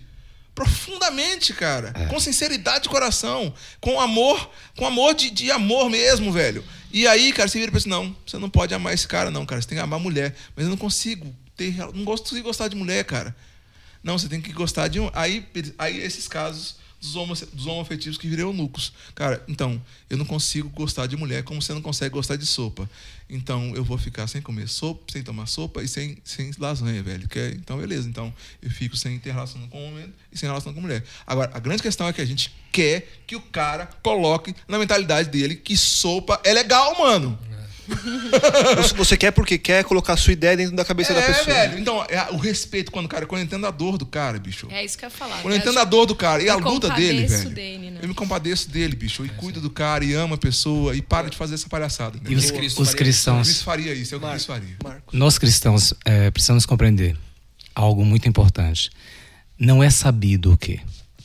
Profundamente, cara. Com sinceridade de coração. Com amor. Com amor de, de amor mesmo, velho. E aí, cara, você vira e pensa: não, você não pode amar esse cara, não, cara. Você tem que amar mulher. Mas eu não consigo ter. Não gosto de gostar de mulher, cara. Não, você tem que gostar de um. Aí, aí esses casos dos, homo, dos homoafetivos que viram eunucos. Cara, então, eu não consigo gostar de mulher como você não consegue gostar de sopa. Então, eu vou ficar sem comer sopa, sem tomar sopa e sem, sem lasanha, velho. Que é- então, beleza. Então, eu fico sem ter relação com homem e sem relação com mulher. Agora, a grande questão é que a gente quer que o cara coloque na mentalidade dele que sopa é legal, mano. Você- Você quer porque quer colocar a sua ideia dentro da cabeça da é, pessoa. velho. Então, é o respeito quando o cara, quando eu entendo a dor do cara, bicho. É isso que eu ia falar. Quando eu entendo a dor do cara e a luta dele, compadeço velho. dele, né? Eu me compadeço dele, bicho. E cuido do cara e ama a pessoa e para de fazer essa palhaçada. E os? Cristo os cristãos, Cristo faria isso, é o que Cristo faria. Marcos. nós cristãos é, precisamos compreender algo muito importante. Não é sabido o quê?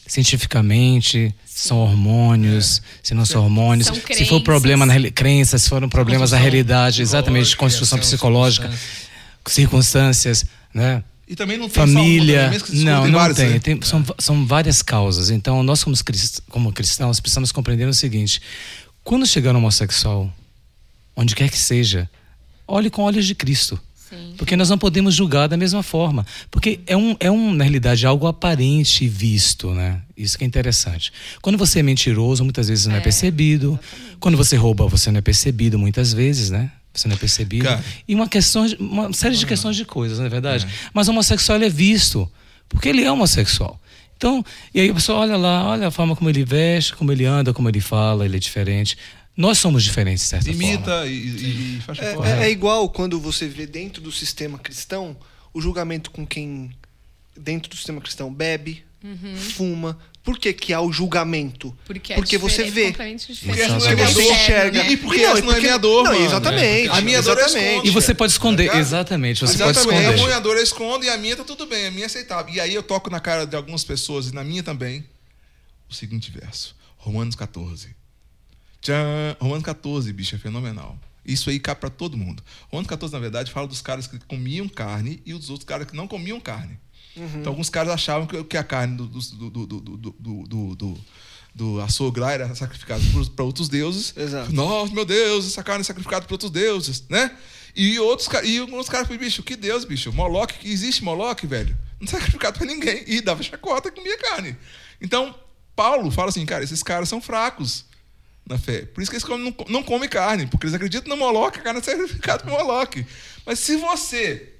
Cientificamente, são hormônios, se não são hormônios, São se for problema na crenças, se foram problemas da Construção realidade, exatamente, psicológica, construção psicológica, circunstâncias, né? E também não tem só uma, família. se Não, não vários, tem. né? Tem- são, são várias causas. Então, nós, como, crist- como cristãos, precisamos compreender o seguinte: quando chegar no homossexual, onde quer que seja, olhe com olhos de Cristo. Sim. Porque nós não podemos julgar da mesma forma. Porque é, um, é um, na realidade, algo aparente e visto, né? Isso que é interessante. Quando você é mentiroso, muitas vezes não é, É, percebido. Quando você rouba, você não é percebido, muitas vezes, né? Você não é percebido. Cara. E uma, questão, de- uma série de questões de coisas, não é verdade? Mas o homossexual é visto, porque ele é homossexual. Então, e aí a pessoa olha lá, olha a forma como ele veste, como ele anda, como ele fala, ele é diferente. Nós somos diferentes, de certa forma. Imita e, e, e faz É, é- é igual quando você vê dentro do sistema cristão o julgamento com quem dentro do sistema cristão bebe, fuma. Por que, que há o julgamento? Porque, Porque é você diferente, vê. Porque essa não é Você minha dor. enxerga. E, porque Não, essa e não é porque- minha dor, não, mano. exatamente, A minha dor é exatamente. esconde. E você pode esconder, Tá exatamente, você pode Exatamente. A esconder. minha dor eu escondo e a minha tá tudo bem, a minha é aceitável. E aí eu toco na cara de algumas pessoas e na minha também o seguinte verso. Romanos 14. Tchan, Romano 14, bicho, é fenomenal. Isso aí cabe para todo mundo. Romano 14, na verdade, fala dos caras que comiam carne e dos outros caras que não comiam carne. Uhum. Então, alguns caras achavam que, que a carne do, do, do, do, do, do, do, açougue lá era sacrificada para outros deuses. Exato. Nossa, meu Deus, essa carne é sacrificada para outros deuses, né? E outros e alguns caras falaram, bicho, que Deus, bicho. Moloque, existe Moloque, velho? Não é sacrificado para ninguém. E dava chacota e comia carne. Então, Paulo fala assim, cara, esses caras são fracos na fé. Por isso que eles não, não comem carne, porque eles acreditam no Moloque, a carne é sacrificada para Moloque. Mas se você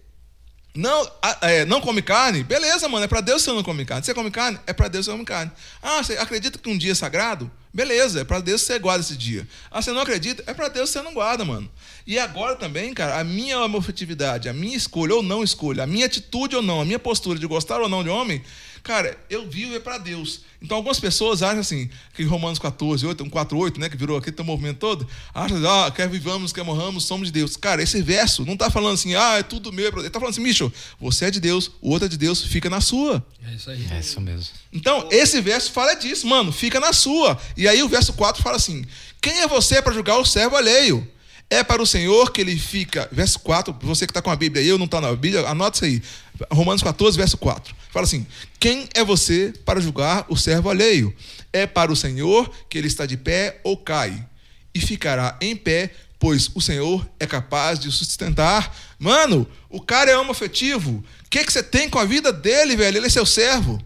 não, é, não come carne, beleza, mano, é pra Deus você não come carne. Você come carne, é pra Deus você come carne. Ah, você acredita que um dia é sagrado? Beleza, é pra Deus você guarda esse dia. Ah, você não acredita? É pra Deus você não guarda, mano. E agora também, cara, a minha homofetividade, a minha escolha ou não escolha, a minha atitude ou não, a minha postura de gostar ou não de homem, cara, eu vivo é pra Deus. Então algumas pessoas acham assim, que Romanos 14, 8, um 4, 8, né, que virou aquele teu movimento todo, acham, ah, quer vivamos, quer morramos, somos de Deus. Cara, esse verso não tá falando assim, ah, é tudo meu, é ele tá falando assim, Micho, você é de Deus, o outro é de Deus, fica na sua. É isso aí. É isso mesmo. Então, esse verso fala disso, mano, fica na sua. E aí o verso 4 fala assim: Quem é você para julgar o servo alheio? É para o Senhor que ele fica. Verso 4, você que está com a Bíblia aí, eu não está na Bíblia, anota isso aí. Romanos 14, verso 4. Fala assim: Quem é você para julgar o servo alheio? É para o Senhor que ele está de pé ou cai, e ficará em pé, pois o Senhor é capaz de o sustentar. Mano, o cara é homoafetivo. O que, que você tem com a vida dele, velho? Ele é seu servo.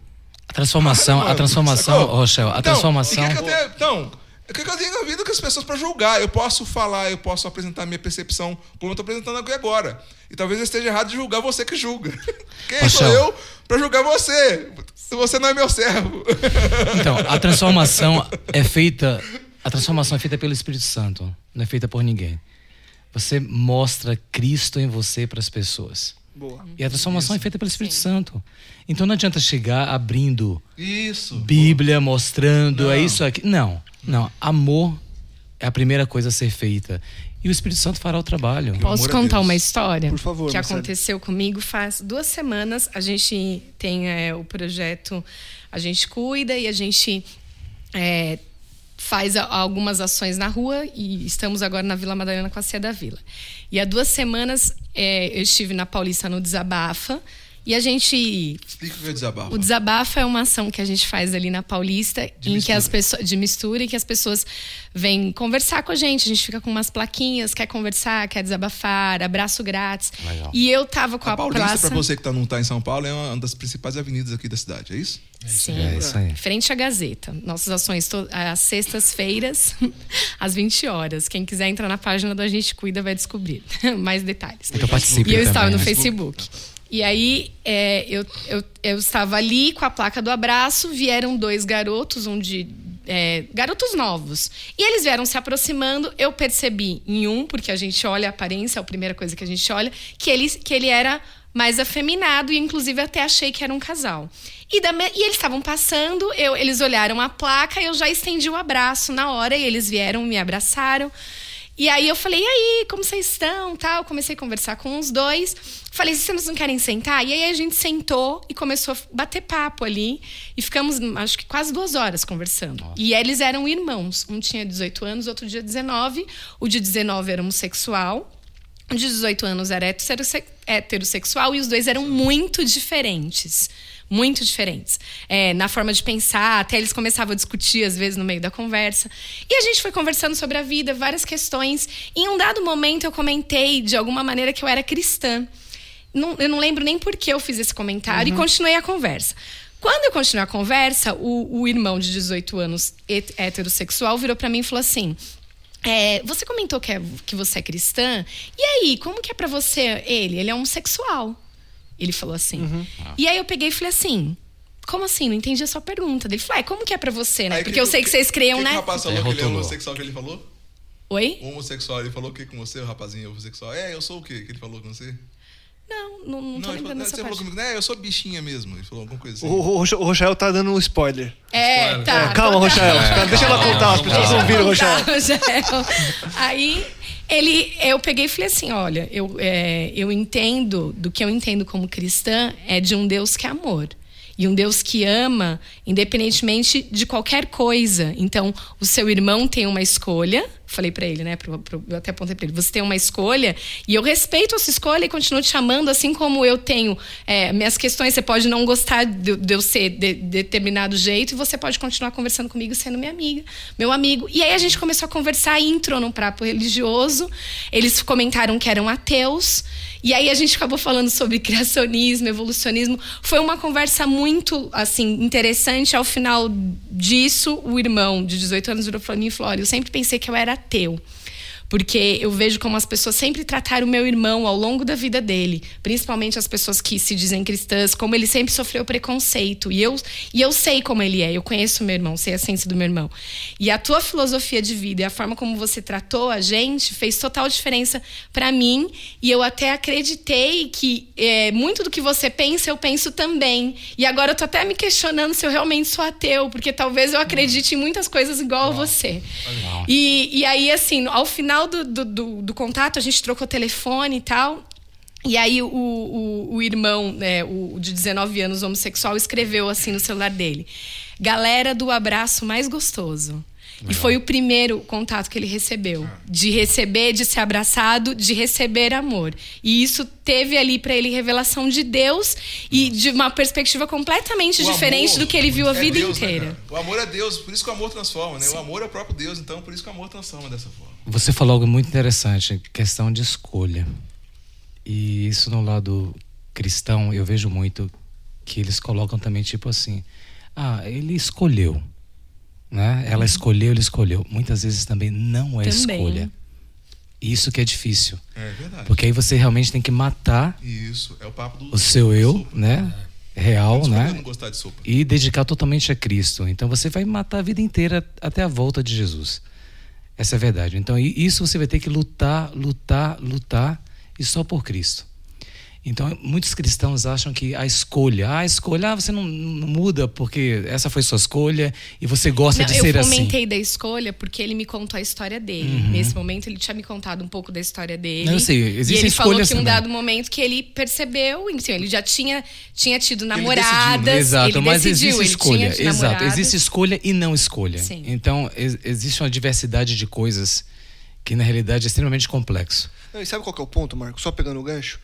A transformação, Mano, a transformação? Rochelle, a Então, transformação. que que tenho- então, o que, eu tenho na vida com as pessoas para julgar? Eu posso falar, eu posso apresentar minha percepção como eu estou apresentando aqui agora. E talvez eu esteja errado de julgar você que julga. Quem sou eu para julgar você? Se você não é meu servo. Então, a transformação é feita A transformação é feita pelo Espírito Santo, não é feita por ninguém. Você mostra Cristo em você para as pessoas. Boa. E a transformação é feita pelo Espírito Santo. Então não adianta chegar abrindo Isso. Bíblia, mostrando, é Não. isso aqui. Não, não. Amor é a primeira coisa a ser feita. E o Espírito Santo fará o trabalho. Posso contar uma história? Por favor, Que aconteceu comigo faz duas semanas. A gente tem é, o projeto A gente cuida e a gente é, faz algumas ações na rua e estamos agora na Vila Madalena com a Cia da Vila. E há duas semanas é, eu estive na Paulista no Desabafa e a gente Explica o que é desabafo. o desabafo é uma ação que a gente faz ali na Paulista, De em que mistura. as pessoas de mistura e que as pessoas vêm conversar com a gente. A gente fica com umas plaquinhas, quer conversar, quer desabafar, abraço grátis. Legal. E eu tava com a, A Paulista, praça pra você que tá, não tá em São Paulo, é uma das principais avenidas aqui da cidade, é isso? Sim. É isso aí. Frente à Gazeta. Nossas ações to- às sextas-feiras, às 20 horas. Quem quiser entrar na página do A Gente Cuida vai descobrir mais detalhes. Então participe E eu também, estava no né? Facebook. E aí, é, eu, eu, eu estava ali com a placa do abraço, vieram dois garotos, um de. é, garotos novos. E eles vieram se aproximando. Eu percebi em um, porque a gente olha a aparência, é a primeira coisa que a gente olha, que ele, que ele era mais afeminado e, inclusive, até achei que era um casal. E, da e eles estavam passando, eu, eles olharam a placa, eu já estendi o abraço na hora e eles vieram, me abraçaram. E aí eu falei, e aí, como vocês estão? Tal, comecei a conversar com os dois. Falei, vocês não querem sentar? E aí a gente sentou e começou a bater papo ali. E ficamos, acho que quase duas horas conversando. E eles eram irmãos. Um tinha 18 anos, outro tinha 19. O de 19 era homossexual. O de 18 anos era heterosse- heterossexual e os dois eram muito diferentes. Muito diferentes. É, na forma de pensar, até eles começavam a discutir, às vezes, no meio da conversa. E a gente foi conversando sobre a vida, várias questões. E em um dado momento eu comentei, de alguma maneira, que eu era cristã. Não- eu não lembro nem por que eu fiz esse comentário e continuei a conversa. Quando eu continuei a conversa, o, o irmão de 18 anos, het- heterossexual, virou pra mim e falou assim: é, você comentou que, é- que você é cristã. E aí, como que é pra você ele? Ele é homossexual. Ele falou assim. E aí eu peguei e falei assim: como assim? Não entendi a sua pergunta. Ele falou: ah, como que é pra você, né? Aí, Porque eu sei que vocês creiam, que né? Que o rapaz falou É, que ele é homossexual que ele falou? Oi? O homossexual, ele falou o que com você, o rapazinho homossexual? É, eu sou o quê que ele falou com você? Não, não, não tô ele lembrando dessa você falou parte. comigo, né? Eu sou bichinha mesmo. Ele falou alguma coisa assim. O, o Rochael tá dando um spoiler. É, tá. É, calma, Rochael. Espera, deixa ela contar, as pessoas não viram, Rochael. Rochael. Aí ele, eu peguei e falei assim, olha, eu, é, eu entendo do que eu entendo como cristã é de um Deus que é amor. E um Deus que ama, independentemente de qualquer coisa. Então, o seu irmão tem uma escolha. Falei pra ele, né? pro- pro- eu até apontei pra ele. Você tem uma escolha e eu respeito a sua escolha e continuo te chamando, assim como eu tenho é, minhas questões. Você pode não gostar de, de eu ser de, determinado jeito e você pode continuar conversando comigo sendo minha amiga, meu amigo. E aí a gente começou a conversar entrou num papo religioso. Eles comentaram que eram ateus. E aí a gente acabou falando sobre criacionismo, evolucionismo. Foi uma conversa muito assim interessante. Ao final disso, o irmão de 18 anos virou para mim e falou: "Olha, eu sempre pensei que eu era ateu". Porque eu vejo como as pessoas sempre trataram o meu irmão ao longo da vida dele, principalmente as pessoas que se dizem cristãs, como ele sempre sofreu preconceito. E eu, e eu sei como ele é, eu conheço o meu irmão, sei a essência do meu irmão. E a tua filosofia de vida e a forma como você tratou a gente fez total diferença para mim. E eu até acreditei que é, muito do que você pensa, eu penso também. E agora eu tô até me questionando se eu realmente sou ateu, porque talvez eu acredite em muitas coisas igual a você. E, e aí, assim, ao final do, do, do- do contato, a gente trocou telefone e tal. E aí o, o, o irmão, né, o de 19 anos, homossexual, escreveu assim no celular dele: Galera do abraço mais gostoso. E foi o primeiro contato que ele recebeu. De receber, de ser abraçado, de receber amor. E isso teve ali para ele revelação de Deus e de uma perspectiva completamente O diferente amor do que ele viu a é vida Deus, né, inteira. cara? o amor é Deus, por isso que o amor transforma, né? O amor é o próprio Deus, então por isso que o amor transforma dessa forma. Você falou algo muito interessante, questão de escolha. E isso no lado cristão, eu vejo muito que eles colocam também tipo assim: ah, ele escolheu. Né? Ela escolheu, ele escolheu. Muitas vezes também não é Também. escolha. Isso que é difícil. É verdade. Porque aí você realmente tem que matar Isso, é o papo do o seu eu, sopa. né? Real, Desculpa eu né? não gostar de sopa. e dedicar totalmente a Cristo. Então você vai matar a vida inteira até a volta de Jesus. Essa é a verdade. Então, isso você vai ter que lutar, lutar, lutar e só por Cristo. Então, muitos cristãos acham que a escolha, ah, a escolha, ah, você não, não muda porque essa foi sua escolha e você gosta Não, de eu ser assim. comentei da escolha porque ele me contou a história dele. Nesse momento, ele tinha me contado um pouco da história dele. Uhum. Não, eu sei, E existem ele falou que em um dado momento que ele percebeu, enfim, ele já tinha, tinha tido decidiu, né? namoradas. Exato, ele mas decidiu, existe ele escolha. tinha Exato, namoradas. existe escolha e não escolha. Sim. Então, ex- existe uma diversidade de coisas que na realidade é extremamente complexo. Não, e sabe qual que é o ponto, Marco? Só pegando o gancho.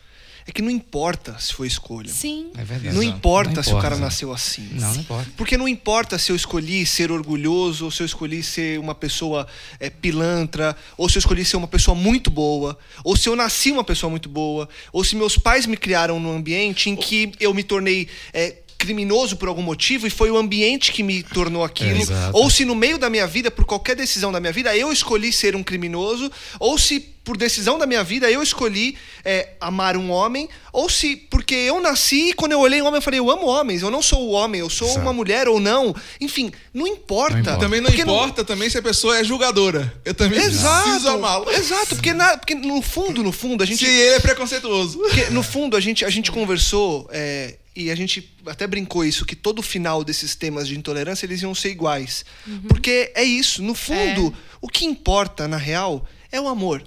É que não importa se foi escolha. Sim. É verdade. Não importa, Não se o cara importa. nasceu assim. Não, não importa. Porque não importa se eu escolhi ser orgulhoso, ou se eu escolhi ser uma pessoa é, pilantra, ou se eu escolhi ser uma pessoa muito boa, ou se eu nasci uma pessoa muito boa, ou se meus pais me criaram num ambiente em que eu me tornei é, criminoso por algum motivo e foi o ambiente que me tornou aquilo, Exato. ou se no meio da minha vida, por qualquer decisão da minha vida, eu escolhi ser um criminoso, ou se por decisão da minha vida eu escolhi é, amar um homem, ou se porque eu nasci e quando eu olhei um homem eu falei, eu amo homens, eu não sou o homem, eu sou Exato. uma mulher ou não. Enfim, não importa. Não importa. Também não Porque importa também se a pessoa é julgadora. Eu também preciso Exato, amá-lo. exato, porque, na- porque no fundo, no fundo, a gente. Se ele é preconceituoso. Porque, no fundo, a gente, a gente conversou é, e a gente até brincou isso, que todo final desses temas de intolerância eles iam ser iguais. Porque é isso, no fundo, o que importa, na real, é o amor.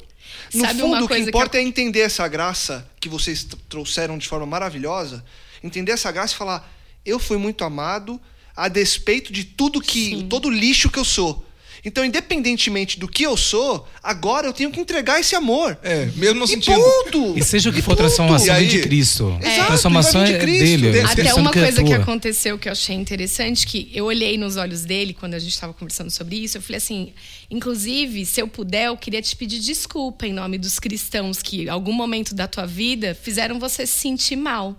No Sabe fundo, o que coisa que importa é entender essa graça que vocês tr- trouxeram de forma maravilhosa, entender essa graça e falar, eu fui muito amado a despeito de tudo que, todo o lixo que eu sou. Então, independentemente do que eu sou, agora eu tenho que entregar esse amor. É, mesmo no E sentido. ponto! E seja o que E for, transformação vem de Cristo. Exato, a transformação é de Cristo. dele. Tem- é Até uma do coisa que aconteceu que eu achei interessante, que eu olhei nos olhos dele quando a gente estava conversando sobre isso, eu falei assim, inclusive, se eu puder, eu queria te pedir desculpa em nome dos cristãos que, em algum momento da tua vida, fizeram você se sentir mal.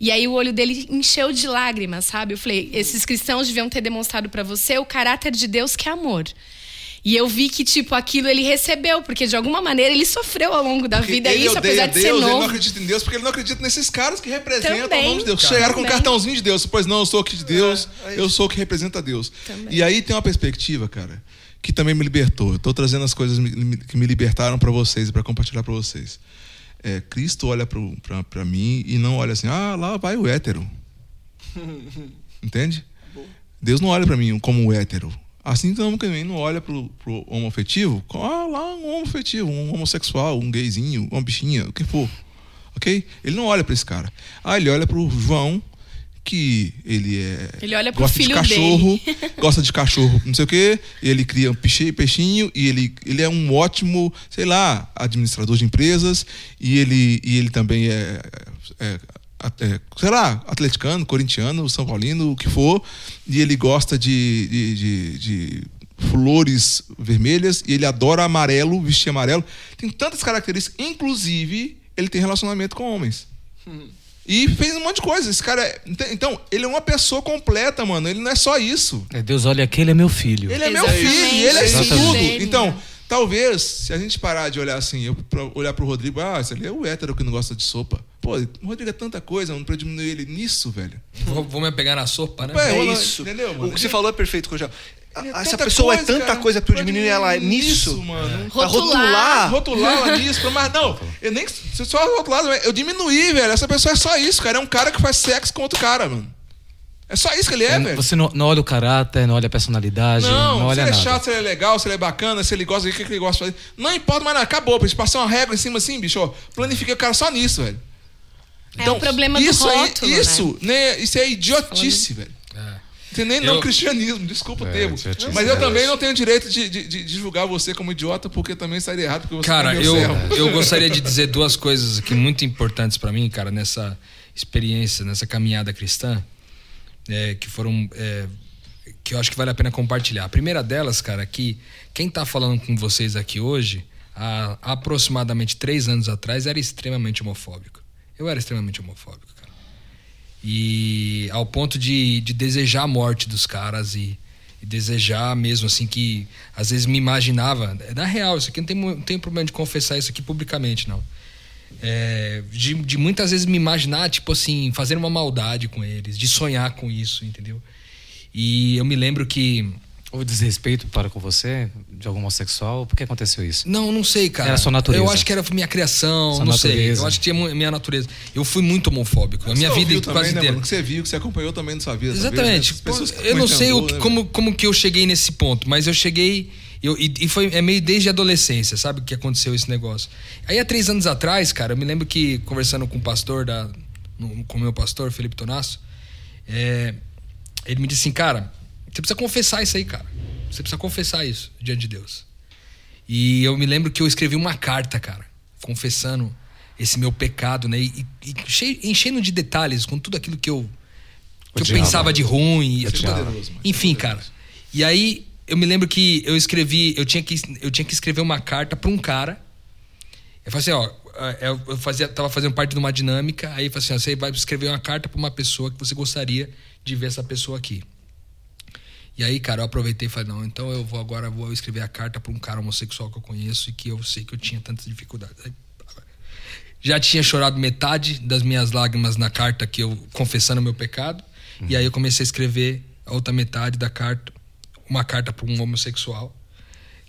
E aí o olho dele encheu de lágrimas, sabe? Eu falei, esses cristãos deviam ter demonstrado para você o caráter de Deus que é amor. E eu vi que, tipo, aquilo ele recebeu, porque de alguma maneira ele sofreu ao longo da Porque vida. ele isso, apesar de Deus, ser ele não novo. acredita em Deus, porque ele não acredita nesses caras que representam Também, o nome de Deus. cara, Chegaram com um também. cartãozinho de Deus. Pois não, eu sou aqui de Deus, é eu sou o que representa Deus. Também. E aí tem uma perspectiva, cara, que também me libertou. Eu tô trazendo as coisas que me libertaram para vocês e para compartilhar para vocês. É, Cristo olha para mim e não olha assim, ah, lá vai o hétero. Entende? Deus não olha para mim como um hétero. Assim também não olha pro, pro homoafetivo, como, ah, lá um homoafetivo, um homossexual, um gayzinho, uma bichinha, o que for. Ok? Ele não olha para esse cara. Ah, ele olha pro João, que ele é. Ele olha pro gosta filho de cachorro, dele. gosta de cachorro, não sei o quê. e Ele cria um peixe- peixinho e ele, ele é um ótimo, sei lá, administrador de empresas. E ele, e ele também é, é, é, sei lá, atleticano, corintiano, são paulino, o que for. E ele gosta de, de, de- de flores vermelhas e ele adora amarelo, vestir amarelo. Tem tantas características, inclusive ele tem relacionamento com homens. E fez um monte de coisa. Esse cara é... Então, ele é uma pessoa completa, mano. Ele não é só isso. É, Deus olha, aquele é meu filho. Ele é meu Exatamente. filho, ele é isso tudo. Então, talvez, se a gente parar de olhar assim, eu pra olhar pro Rodrigo, ah, esse ali é o hétero que não gosta de sopa. Pô, o Rodrigo é tanta coisa, mano, pra diminuir ele nisso, velho. Vou, vou me pegar na sopa, né? Ué, É Mano, isso. entendeu, mano? O que você falou é perfeito, Cojal. Ele é Essa pessoa é coisa, tanta cara, coisa pra eu diminuir ela nisso. isso, mano. Pra Rotular. rotular. rotular ela nisso, mas não, eu nem se só rotular, eu diminuí, velho. Essa pessoa é só isso, cara. É um cara que faz sexo com outro cara, mano. É só isso que ele é, É, velho. Você não, não olha o caráter, não olha a personalidade, não, Não, se olha ele é nada. chato, se ele é legal, se ele é bacana, se ele gosta, o que, que ele gosta de fazer. Não importa mais nada, acabou. Pra gente passar uma regra em cima assim, bicho, ó. Planifiquei o cara só nisso, velho. É o problema do isso aí- rótulo, né? isso, né? Isso é idiotice, velho. Tem nem Eu- não cristianismo, desculpa o É, termo. idiotice, Mas eu também não tenho direito de, de, de- de julgar você como idiota, porque também estaria errado, porque você Cara, é eu, servo. eu gostaria de dizer duas coisas aqui muito importantes pra mim, cara, nessa experiência, nessa caminhada cristã, é, que foram. é, que eu acho que vale a pena compartilhar. A primeira delas, cara, é que quem tá falando com vocês aqui hoje, há aproximadamente três anos atrás, era extremamente homofóbico. Eu era extremamente homofóbico, cara. E ao ponto de, de desejar a morte dos caras e, e desejar mesmo assim que às vezes me imaginava. Na real, isso aqui não tem, não tem problema de confessar isso aqui publicamente, não. É, de, de muitas vezes me imaginar, tipo assim, fazer uma maldade com eles, de sonhar com isso, entendeu? E eu me lembro que Houve desrespeito para com você, de algum homossexual? Por que aconteceu isso? Não, não sei, cara. Era sua natureza. Eu acho que era minha criação, Sua não sei. natureza. Eu acho que tinha minha natureza. Eu fui muito homofóbico. A minha vida ouviu quase também, né, inteira. mano? Que você viu, que você acompanhou também na sua vida. Exatamente. Né? As pessoas que eu não também sei o né, como, como que eu cheguei nesse ponto, mas eu cheguei. Eu, e, e foi é meio desde a adolescência, sabe? Que aconteceu esse negócio. Aí há três anos atrás, cara, eu me lembro que conversando com o pastor da. no- com o meu pastor, Felipe Tonasso, é, ele me disse assim, cara, você precisa confessar isso aí, cara. Você precisa confessar isso diante de Deus. E eu me lembro que eu escrevi uma carta, cara, confessando esse meu pecado, né? E, e enchendo de detalhes com tudo aquilo que eu, que eu pensava de ruim. E É tudo. Enfim, É cara. E aí eu me lembro que eu escrevi, eu tinha que, eu tinha que escrever uma carta para um cara. Eu falei assim, ó, eu eu fazia, tava fazendo parte de uma dinâmica, aí eu falei assim, ó, você vai escrever uma carta para uma pessoa que você gostaria de ver essa pessoa aqui. E aí, cara, eu aproveitei e falei, não, então eu vou agora vou escrever a carta para um cara homossexual que eu conheço e que eu sei que eu tinha tantas dificuldades. Já tinha chorado metade das minhas lágrimas na carta que eu confessando meu pecado, e aí eu comecei a escrever a outra metade da carta, uma carta para um homossexual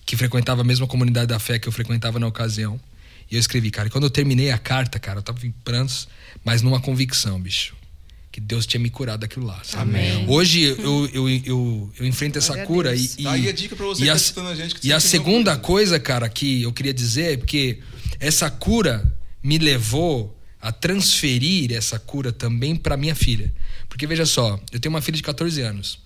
que frequentava a mesma comunidade da fé que eu frequentava na ocasião. E eu escrevi, cara, e quando eu terminei a carta, cara, eu tava em prantos, mas numa convicção, bicho. Que Deus tinha me curado daquilo lá, sabe? Amém. Hoje eu, eu, eu, eu enfrento essa cura e, e. Tá aí a dica pra você e que a, tá escutando a gente, que e a segunda coisa, cara, que eu queria dizer é porque essa cura me levou a transferir essa cura também para minha filha. Porque veja só, eu tenho uma filha de 14 anos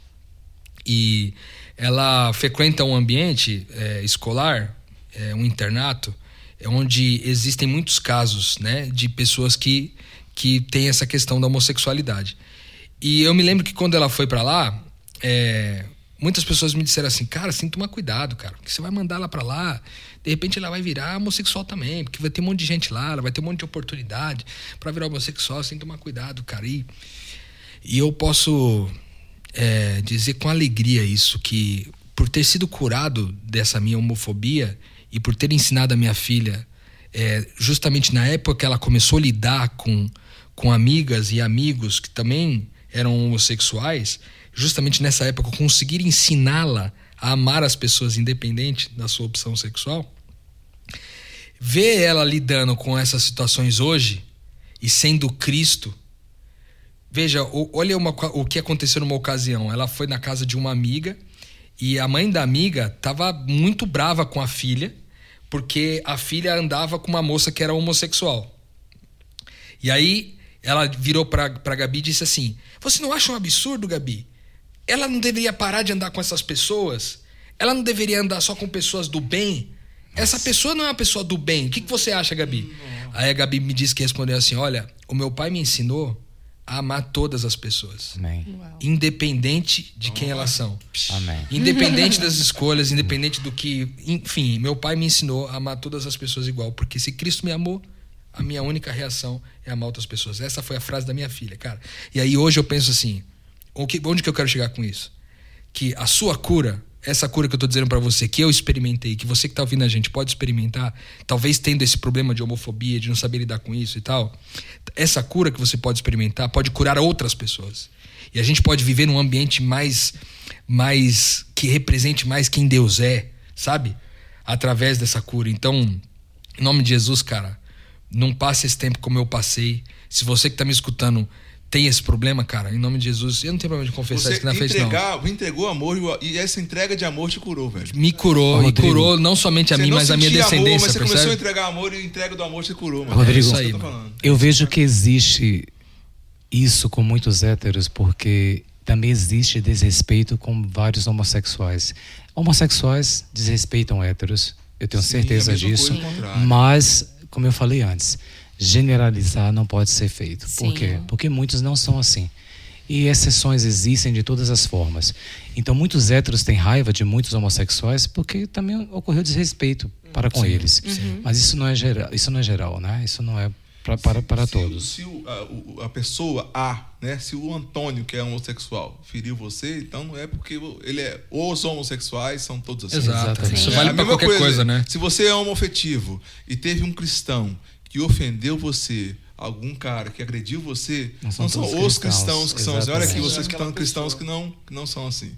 e ela frequenta um ambiente é, escolar, é, um internato, é onde existem muitos casos né, de pessoas que, que têm essa questão da homossexualidade. E eu me lembro que quando ela foi para lá, é, muitas pessoas me disseram assim, cara, tem que tomar cuidado, cara, porque você vai mandar ela para lá, de repente ela vai virar homossexual também, porque vai ter um monte de gente lá, ela vai ter um monte de oportunidade para virar homossexual, tem que tomar cuidado, cara. E, e eu posso é, dizer com alegria isso, que por ter sido curado dessa minha homofobia e por ter ensinado a minha filha, é, justamente na época que ela começou a lidar com, com amigas e amigos que também eram homossexuais, justamente nessa época conseguir ensiná-la a amar as pessoas independente da sua opção sexual, ver ela lidando com essas situações hoje e sendo Cristo Veja, olha uma o que aconteceu numa ocasião. Ela foi na casa de uma amiga e a mãe da amiga estava muito brava com a filha porque a filha andava com uma moça que era homossexual. E aí ela virou pra, pra Gabi e disse assim: Você não acha um absurdo, Gabi? Ela não deveria parar de andar com essas pessoas? Ela não deveria andar só com pessoas do bem? Essa pessoa não é uma pessoa do bem. O que, que você acha, Gabi? Aí a Gabi me disse que respondeu assim: Olha, o meu pai me ensinou a amar todas as pessoas, Amém. independente de quem elas são. Amém. Independente das escolhas, independente do que. Enfim, meu pai me ensinou a amar todas as pessoas igual. Porque se Cristo me amou, a minha única reação é amar outras pessoas. Essa foi a frase da minha filha, cara. E aí hoje eu penso assim: onde que eu quero chegar com isso? Que a sua cura, essa cura que eu tô dizendo para você, que eu experimentei, que você que tá ouvindo a gente pode experimentar, talvez tendo esse problema de homofobia, de não saber lidar com isso e tal, essa cura que você pode experimentar pode curar outras pessoas. E a gente pode viver num ambiente mais mais que represente mais quem Deus é, sabe? Através dessa cura. Então, em nome de Jesus, cara, não passe esse tempo como eu passei. Se você que tá me escutando tem esse problema, cara, em nome de Jesus, eu não tenho problema de confessar Você isso aqui na frente, não. entregar, entregou amor e essa entrega de amor te curou, velho. Me curou, Ô, e curou não somente a Você mim, mas a minha descendência, amor, mas você começou a percebe? entregar amor e a entrega do amor te curou, mano. Rodrigo, é isso aí, que mano. falando. Eu vejo que existe isso com muitos héteros, porque também existe desrespeito com vários homossexuais. Homossexuais desrespeitam héteros, eu tenho Sim, certeza disso. Mas, como eu falei antes, generalizar não pode ser feito. Por Sim. quê? Porque muitos não são assim. E exceções existem de todas as formas. Então, muitos héteros têm raiva de muitos homossexuais porque também ocorreu desrespeito para com eles. Mas isso não é geral, isso não é geral, né? Isso não é pra, para, para Se todos. Se o- a, a pessoa A, né? Se o Antônio, que é homossexual, feriu você, então não é porque ele é. Os homossexuais são todos assim. Exato. Exatamente. Isso É vale a pra mesma qualquer coisa, né? Se você é homofetivo e teve um cristão que ofendeu você, algum cara que agrediu você, Não não são os cristãos, cristãos que são assim. Olha aqui, exatamente. vocês que estão cristãos que não, que não são assim.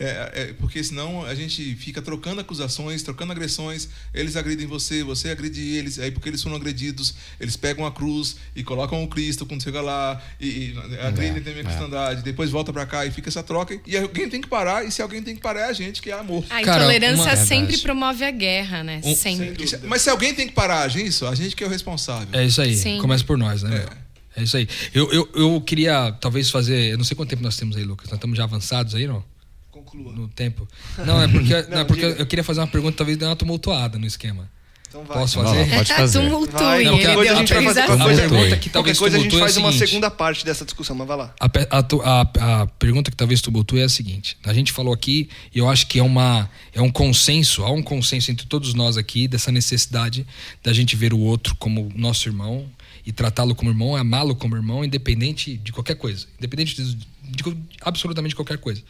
É, é, porque senão a gente fica trocando acusações, trocando agressões. Eles agridem você, você agride eles. Aí porque eles foram agredidos, eles pegam a cruz e colocam o Cristo quando chega lá e, e agridem É, também a é. cristandade. Depois volta pra cá e fica essa troca. E alguém tem que parar. E se alguém tem que parar é a gente, que é amor. A Cara, intolerância uma- sempre promove a guerra, né? Um- sempre. Mas se alguém tem que parar a gente, a gente que é o responsável. É isso aí. Sim. Começa por nós, né? meu? É isso aí. Eu, eu, eu queria talvez fazer. Eu não sei quanto tempo nós temos aí, Lucas. Nós estamos já avançados aí, não? Conclua. No tempo. Não, é porque, não, é porque diga. eu queria fazer uma pergunta, talvez dê uma tumultuada no esquema. Então vai. Posso Vai lá, fazer? pode fazer. Tumultue, Vai, Não, deu coisa a gente vai fazer-. A pergunta que Qualquer talvez coisa a gente é faz a uma segunda parte dessa discussão, mas vai lá. A, a a- a pergunta que talvez tumultue é a seguinte: a gente falou aqui, e eu acho que é, uma, é um consenso, há um consenso entre todos nós aqui dessa necessidade da gente ver o outro como nosso irmão e tratá-lo como irmão, amá-lo como irmão, independente de qualquer coisa, independente de, de absolutamente qualquer coisa.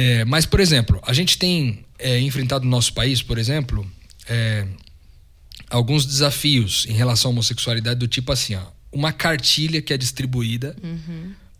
É, mas, por exemplo, a gente tem é, enfrentado no nosso país, por exemplo, é, alguns desafios em relação à homossexualidade do tipo assim, ó, uma cartilha que é distribuída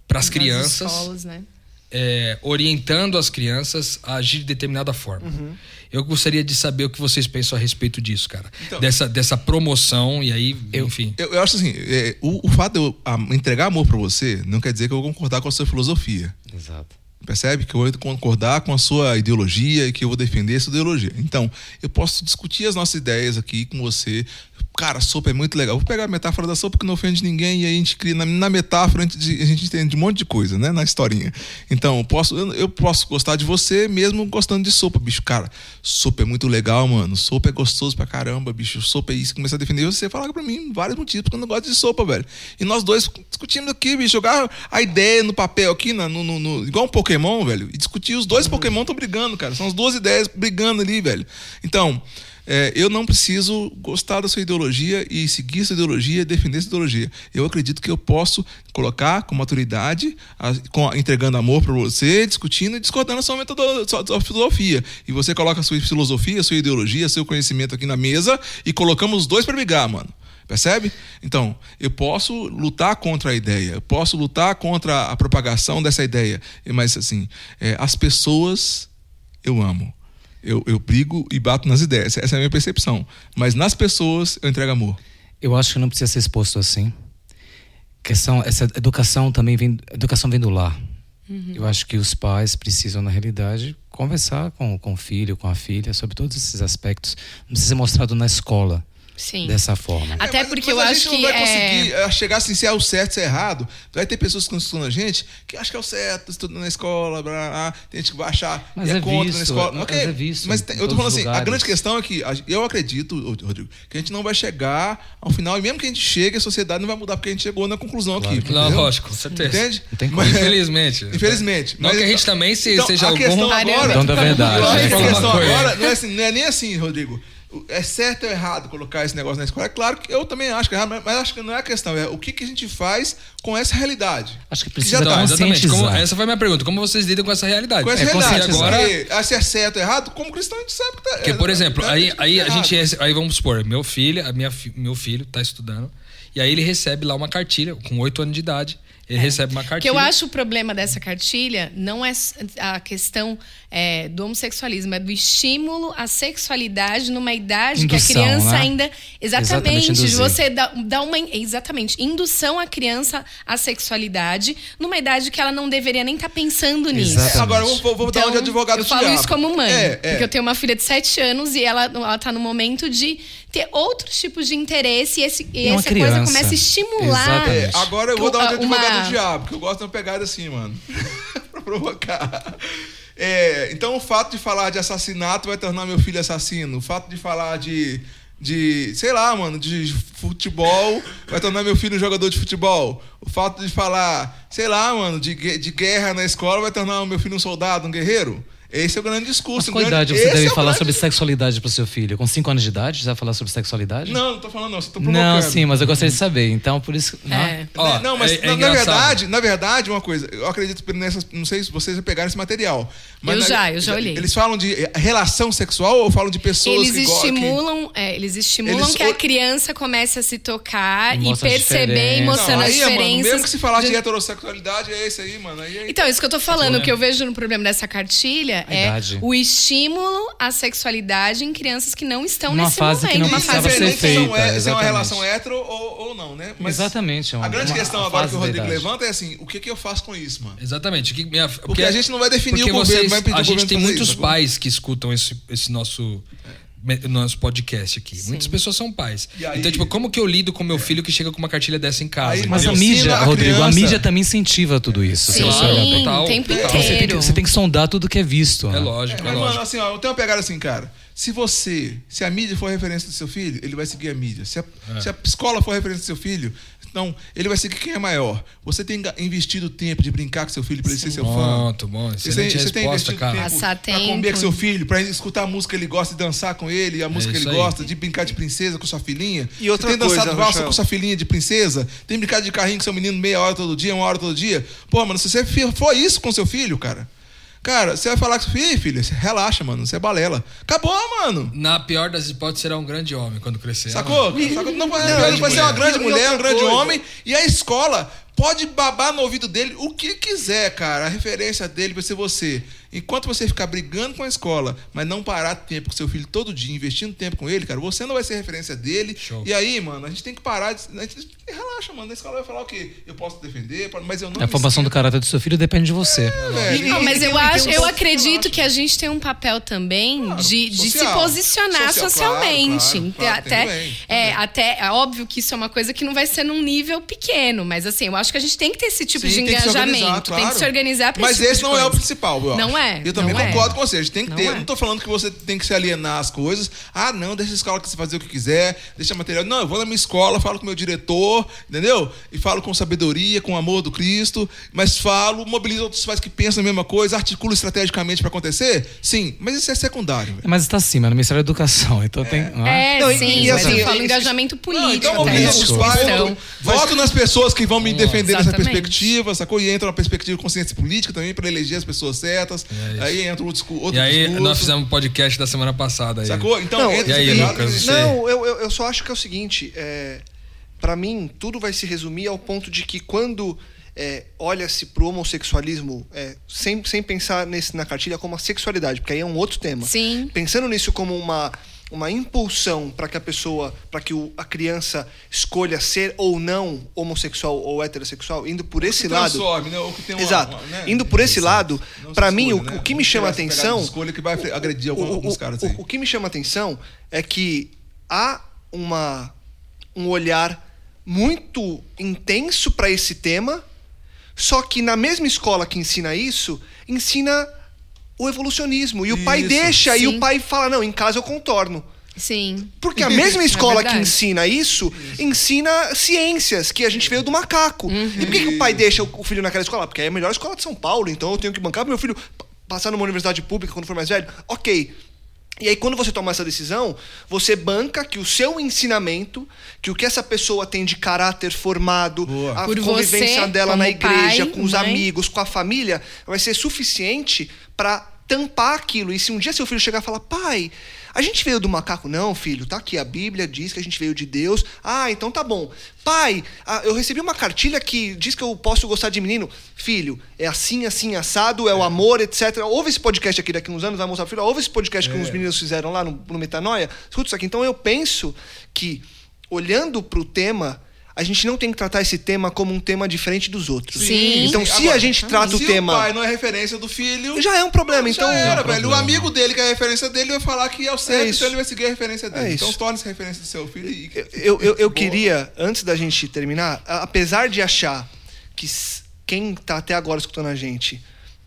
para as crianças, escolas, né? é, orientando as crianças a agir de determinada forma. Uhum. Eu gostaria de saber o que vocês pensam a respeito disso, cara. Então- dessa, dessa promoção e aí, enfim. Eu, eu acho assim, é, o, o fato de eu ah, entregar amor pra você não quer dizer que eu vou concordar com a sua filosofia. Exato. Percebe? Que eu vou concordar com a sua ideologia e que eu vou defender essa ideologia. Então, eu posso discutir as nossas ideias aqui com você. Cara, sopa é muito legal. Vou pegar a metáfora da sopa que não ofende ninguém e aí a gente cria na, na metáfora a gente, a gente entende um monte de coisa, né? Na historinha. Então, eu posso, eu, eu posso gostar de você mesmo gostando de sopa, bicho. Cara, sopa é muito legal, mano. Sopa é gostoso pra caramba, bicho. Sopa é isso. Começar a defender você, falar pra mim vários motivos porque eu não gosto de sopa, velho. E nós dois discutimos aqui, bicho. Jogar a ideia no papel aqui, na- no, no- no- igual um Pokémon, velho. E discutir os dois Pokémon estão brigando, cara. São as duas ideias brigando ali, velho. Então, é, eu não preciso gostar da sua ideologia e seguir essa ideologia, defender essa ideologia. Eu acredito que eu posso colocar com maturidade, a- com- entregando amor para você, discutindo e discordando a sua, metodo- sua- sua filosofia. E você coloca a sua filosofia, a sua ideologia, seu conhecimento aqui na mesa e colocamos os dois para brigar, mano. Percebe? Então, eu posso lutar contra a ideia, eu posso lutar contra a propagação dessa ideia, mas assim, é, as pessoas eu amo. Eu, eu brigo e bato nas ideias. Essa é a minha percepção. Mas nas pessoas eu entrego amor. Eu acho que não precisa ser exposto assim. Questão, essa educação também vem, educação vem do lar. Eu acho que os pais precisam, na realidade, conversar com, com o filho, com a filha, sobre todos esses aspectos. Não precisa ser mostrado na escola Sim. dessa forma. Até É, mas- porque mas eu a acho gente que não vai é... conseguir é, chegar assim, se é o certo, se é errado. Vai ter pessoas que estão estudando a gente que acham que é o certo, estudando na escola, blá, blá, blá. tem gente que vai achar Mas é, é contra visto, na escola. mas Ok, é visto mas em tem- eu tô falando assim, a lugares. grande questão é que a- eu acredito, Rodrigo, que a gente não vai chegar ao final, e mesmo que a gente chegue, a sociedade não vai mudar porque a gente chegou na conclusão Claro aqui. que Não, lógico, com certeza. Entende? Mas- Infelizmente. Infelizmente. Não Mas- que a gente também se- Então, seja a algum. questão agora, Então, da verdade. a questão coisa. agora não é, assim, não é nem assim, Rodrigo. É certo ou errado colocar esse negócio na escola? É claro que eu também acho que é errado, mas- acho que não é a questão. É o que, que a gente faz com essa realidade. Acho que já precisa tá, Não, exatamente. Como- essa foi a minha pergunta. Como vocês lidam com essa realidade? Com essa É, realidade. Porque, ah, se é certo ou errado, como cristão a gente sabe que tá. Porque, por é, exemplo, é, aí, aí a gente. Aí vamos supor, meu filho, a minha, meu filho tá estudando. E aí ele recebe lá uma cartilha, com 8 anos de idade. Ele recebe uma O que cartilha. eu acho o problema dessa cartilha não é a questão é, do homossexualismo, é do estímulo à sexualidade numa idade que a Indução, criança né? ainda. Exatamente, Exatamente. você dá, dá uma. Exatamente. Indução à criança à sexualidade numa idade que ela não deveria nem estar pensando nisso. Exatamente. Agora, eu vou, vou dar uma de advogado eu falo diabo. isso como mãe. É, é. Porque eu tenho uma filha de 7 anos e ela, ela tá no momento de ter outros tipos de interesse e, esse, e É essa coisa criança. começa a estimular. Exatamente. É, agora eu vou dar uma de Uma- advogado do diabo, porque eu gosto de uma pegada assim, mano. pra provocar. É, então o fato de falar de assassinato vai tornar meu filho assassino. O fato de falar de. De, sei lá, mano, de futebol vai tornar meu filho um jogador de futebol. O fato de falar, sei lá, mano, de, de guerra na escola vai tornar o meu filho um soldado, um guerreiro. Esse é o grande discurso. Mas qual o grande- idade você esse deve é o falar grande- sobre sexualidade pro seu filho? Com 5 anos de idade? Você vai falar sobre sexualidade? Não, não tô falando não, só tô provocando. Não, sim, mas eu gostaria de saber. Então, por isso. É. Ó, não, mas é- é na, na verdade, na verdade, uma coisa, eu acredito que nessas, não sei se vocês já pegaram esse material. Mas Eu na- já, eu já olhei. Eles falam de eh, relação sexual ou falam de pessoas Eles que go- que- estimulam, é, eles estimulam Eles que a o- criança comece a se tocar E e, perceber e mostrando Não, as é, mano, diferenças. mesmo que se falar de de- heterossexualidade, é esse aí, mano. Aí, aí Então, isso que eu tô falando, o que eu vejo no problema dessa cartilha A é idade. o estímulo à sexualidade em crianças que não estão Numa nesse fase que momento. não uma fase ser feita, é- se é uma relação hétero ou, ou não, né? Mas Exatamente, é uma- a grande uma- questão a agora que o Rodrigo levanta é assim: o que, que eu faço com isso, mano? Exatamente. Que minha- Porque a gente não vai definir porque o governo, vocês- vai pedir A gente tem muitos isso, pais que escutam esse, esse nosso, me- nosso podcast aqui. Muitas pessoas são pais. E aí- Então, tipo, como que eu lido com meu filho que chega com uma cartilha dessa em casa? Aí, Mas a mídia, a Rodrigo, a mídia também incentiva tudo isso. Sim, bem. total, o tempo total. Você tem, que, inteiro. você tem que sondar tudo que é visto. É né? lógico, é, Mas, lógico. mano, assim, ó, eu tenho uma pegada assim, cara. Se você, se a mídia for referência do seu filho, ele vai seguir a mídia. Se a, É. se a escola for referência do seu filho, então ele vai seguir quem é maior. Você tem investido tempo de brincar com seu filho para ele ser seu fã. Pronto, bom. Você tem, você tem investido cara. tempo Passar pra comer tempo. com seu filho, pra escutar a música que ele gosta, de dançar com ele, a música que isso ele aí. gosta, de brincar de princesa com sua filhinha. E outra você tem dançado coisa, valsa com sua filhinha de princesa? Tem brincado de carrinho com seu menino meia hora todo dia, uma hora todo dia? Pô, mano, se você for isso com seu filho, cara, cara, você vai falar com seu filho, "Ih, filho, relaxa, mano, você é balela. Acabou, mano. Na pior das hipóteses, será um grande homem quando crescer. Sacou? Sacou? Não, vai, Não, vai ser uma grande mulher, um grande coisa. homem. E a escola pode babar no ouvido dele o que quiser, cara. A referência dele vai ser você. Enquanto você ficar brigando com a escola, mas não parar tempo com seu filho todo dia, investindo tempo com ele, cara, você não vai ser referência dele. Show. E aí, mano, a gente tem que parar de. A gente, relaxa, mano. A escola vai falar o quê? Eu posso defender, mas eu não. A formação do caráter do seu filho depende de você. É, velho. Não, mas eu tem- acho, um eu acredito que que a gente tem um papel também Claro, de, de se posicionar Social, socialmente. claro, claro, até, é, bem. até é óbvio que isso é uma coisa que não vai ser num nível pequeno, mas assim, eu acho que a gente tem que ter esse tipo Sim, de tem que se organizar, engajamento, tem que claro. se organizar para Mas esse tipo esse não é o coisa. principal, eu Não acho. é, Eu também não é. concordo com você. A gente tem que Não ter. é. Não tô falando que você tem que se alienar as coisas. Ah, não, deixa a escola que você fazer o que quiser, deixa material. Não, eu vou na minha escola, falo com o meu diretor, entendeu? E falo com sabedoria, com amor do Cristo, mas falo, mobilizo outros pais que pensam a mesma coisa, articulo estrategicamente para acontecer. Sim, mas isso é secundário, velho. Mas está acima, no Ministério da Educação. Então tem. ah, É, Não, e- sim, e mas assim, eu falo engajamento político. Não, então até, mobiliza né? os pais, Então, voto nas pessoas que vão me defender nessa Exatamente. perspectiva, sacou? E entra na perspectiva de consciência política também para eleger as pessoas certas. É aí entra outro, outro E aí, discurso. nós fizemos um podcast da semana passada aí. Sacou? Então, Não, entra e aí, Lucas, Não, eu, eu, eu só acho que é o seguinte: é, para mim, tudo vai se resumir ao ponto de que quando é, olha-se pro homossexualismo é, sem, sem pensar nesse, na cartilha como a sexualidade, porque aí é um outro tema. Sim. Pensando nisso como uma, uma impulsão para que a pessoa, para que o, a criança escolha ser ou não homossexual ou heterossexual, indo por esse lado. transforme, né? Ou que tem uma- Exato. uma, né? Indo por esse lado, para mim, escolha, o, né? o que me chama atenção. escolha que vai agredir o- o- alguns caras o- aí. O, que me chama a atenção é que há uma, um olhar muito intenso para esse tema, só que na mesma escola que ensina isso, ensina o evolucionismo. E o pai Isso. deixa e Sim. o pai fala: não, em casa eu contorno. Sim. Porque a mesma escola que verdade. ensina isso, ensina ciências, que a gente veio do macaco. E por que, que o pai deixa o filho naquela escola? Porque é a melhor escola de São Paulo, então eu tenho que bancar pro meu filho passar numa universidade pública quando for mais velho. Ok. E aí, quando você toma essa decisão, você banca que o seu ensinamento, que o que essa pessoa tem de caráter formado, Boa. a Por convivência você, dela na igreja, pai, com os mãe. amigos, com a família, vai ser suficiente para tampar aquilo. E se um dia seu filho chegar e falar, pai, a gente veio do macaco? Não, filho, tá aqui. A Bíblia diz que a gente veio de Deus. Ah, então tá bom. Pai, ah, eu recebi uma cartilha que diz que eu posso gostar de menino. Filho, é assim, assim, assado, é o amor, etc. Ouve esse podcast aqui daqui uns anos, vai mostrar pro filho. Ouve esse podcast que É. os meninos fizeram lá no, no Metanoia. Escuta isso aqui. Então eu penso que, olhando pro tema. A gente não tem que tratar esse tema como um tema diferente dos outros. Sim. Então, se a gente trata o se tema. o pai não é referência do filho. Já é um problema, já então. era, um velho. O amigo dele, que é a referência dele, vai falar que é o certo, isso. então ele vai seguir a referência dele. É então torne-se referência do seu filho e. Eu, eu, eu queria, antes da gente terminar, apesar de achar que quem tá até agora escutando a gente,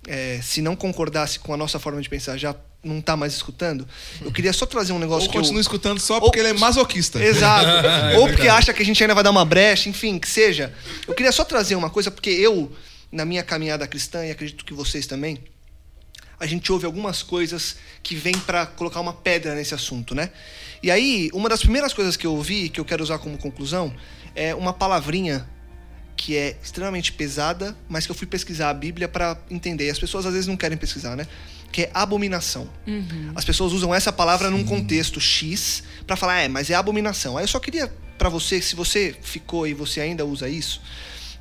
é, se não concordasse com a nossa forma de pensar, já não tá mais escutando, eu queria só trazer um negócio Ou que eu... continua escutando só porque ele é masoquista. Exato. Ou porque acha que a gente ainda vai dar uma brecha, enfim, que seja. Eu queria só trazer uma coisa, porque eu, na minha caminhada cristã, e acredito que vocês também, a gente ouve algumas coisas que vêm para colocar uma pedra nesse assunto, né? E aí, uma das primeiras coisas que eu ouvi, que eu quero usar como conclusão, é uma palavrinha que é extremamente pesada, mas que eu fui pesquisar a Bíblia para entender. E as pessoas às vezes não querem pesquisar, né? Que é abominação. As pessoas usam essa palavra num contexto X para falar, é, mas é abominação. Aí eu só queria para você, se você ficou e você ainda usa isso,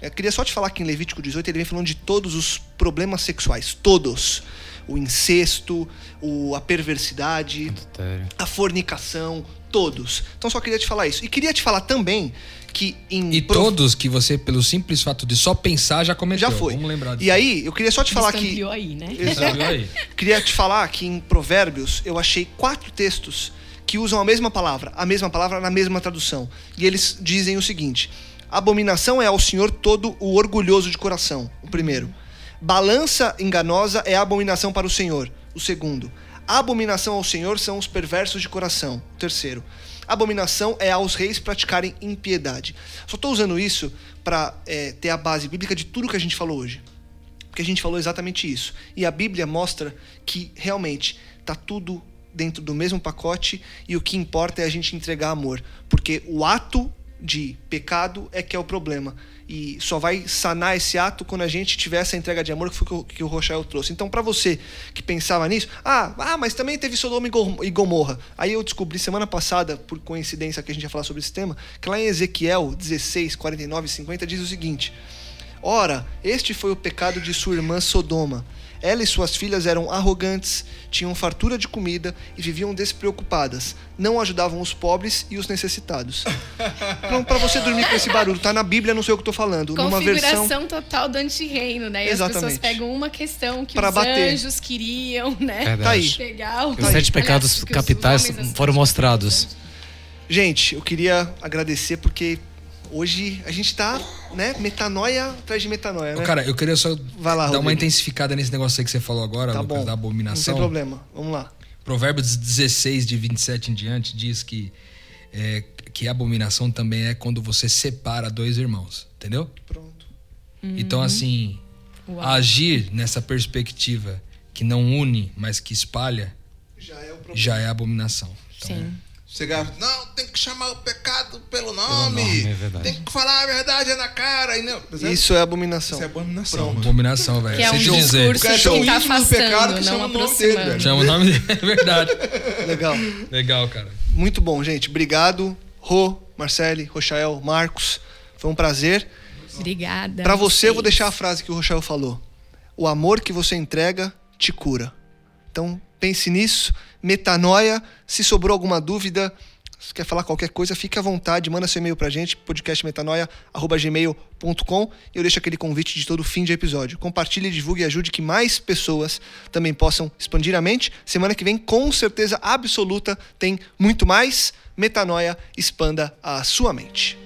eu queria só te falar que em Levítico 18 ele vem falando de todos os problemas sexuais, todos. O incesto, o, a perversidade, Adultério. a fornicação, todos. Então só queria te falar isso. E queria te falar também que em E prof- todos que você, pelo simples fato de só pensar, já cometeu. já foi. Vamos lembrar disso. E aí, eu queria só te falar que Estampiou aí, né? Exato. Viu aí? Queria te falar que em Provérbios eu achei quatro textos que usam a mesma palavra, a mesma palavra na mesma tradução. E eles dizem o seguinte: Abominação é ao Senhor todo o orgulhoso de coração. O primeiro. Balança enganosa é abominação para o Senhor. O segundo. Abominação ao Senhor são os perversos de coração. O terceiro. Abominação é aos reis praticarem impiedade. Só estou usando isso para ter a base bíblica de tudo que a gente falou hoje. Porque a gente falou exatamente isso. E a Bíblia mostra que realmente tá tudo dentro do mesmo pacote e o que importa é a gente entregar amor. Porque o ato de pecado é que é o problema. E só vai sanar esse ato quando a gente tiver essa entrega de amor que foi que o- que Rochael trouxe. Então, para você que pensava nisso, ah, ah, mas também teve Sodoma e Gomorra. Aí eu descobri semana passada, por coincidência que a gente ia falar sobre esse tema, que lá em Ezequiel 16, 49 e 50 diz o seguinte: Ora, este foi o pecado de sua irmã Sodoma. Ela e suas filhas eram arrogantes, tinham fartura de comida e viviam despreocupadas. Não ajudavam os pobres e os necessitados. Então, para você dormir com esse barulho, tá na Bíblia, não sei o que eu tô falando. Numa Configuração versão. total do antirreino, né? E as Exatamente. pessoas pegam uma questão que Pra os bater. anjos queriam, né? Verdade. Tá aí. Pegar o... Os sete pecados Aliás, capitais as foram mostrados. Gente, eu queria agradecer porque hoje a gente tá, né, metanoia atrás de metanoia, né? Cara, eu queria só Vai lá, dar uma Rodrigo. intensificada nesse negócio aí que você falou agora, tá Lucas, bom. da Não tem abominação. problema. Vamos lá. Provérbios 16, de 27 em diante, diz que, é, que abominação também é quando você separa dois irmãos, entendeu? Pronto. Então, assim, Uau. agir nessa perspectiva que não une, mas que espalha, Já é o problema. já é abominação. Então, Sim. Chegar, não, tem que chamar o pecado pelo nome. nome, é verdade. Tem que falar a verdade na cara. E não, Isso é abominação. Isso é abominação. mano. Abominação, velho. Que é um dizer. discurso é que tá íntimo do pecado afastando, que não chama o nome dele, velho. Chama o nome dele, é verdade. Legal. Legal, cara. Muito bom, gente. Obrigado, Rô, Marcele, Rochael, Marcos. Foi um prazer. Obrigada. Pra você, eu vou deixar a frase que o Rochael falou. O amor que você entrega te cura. Então, pense nisso. Metanoia. Se sobrou alguma dúvida, se quer falar qualquer coisa, fique à vontade. Manda seu e-mail pra gente, podcastmetanoia.gmail.com e eu deixo aquele convite de todo fim de episódio. Compartilhe, divulgue e ajude que mais pessoas também possam expandir a mente. Semana que vem, com certeza absoluta, tem muito mais. Metanoia, expanda a sua mente.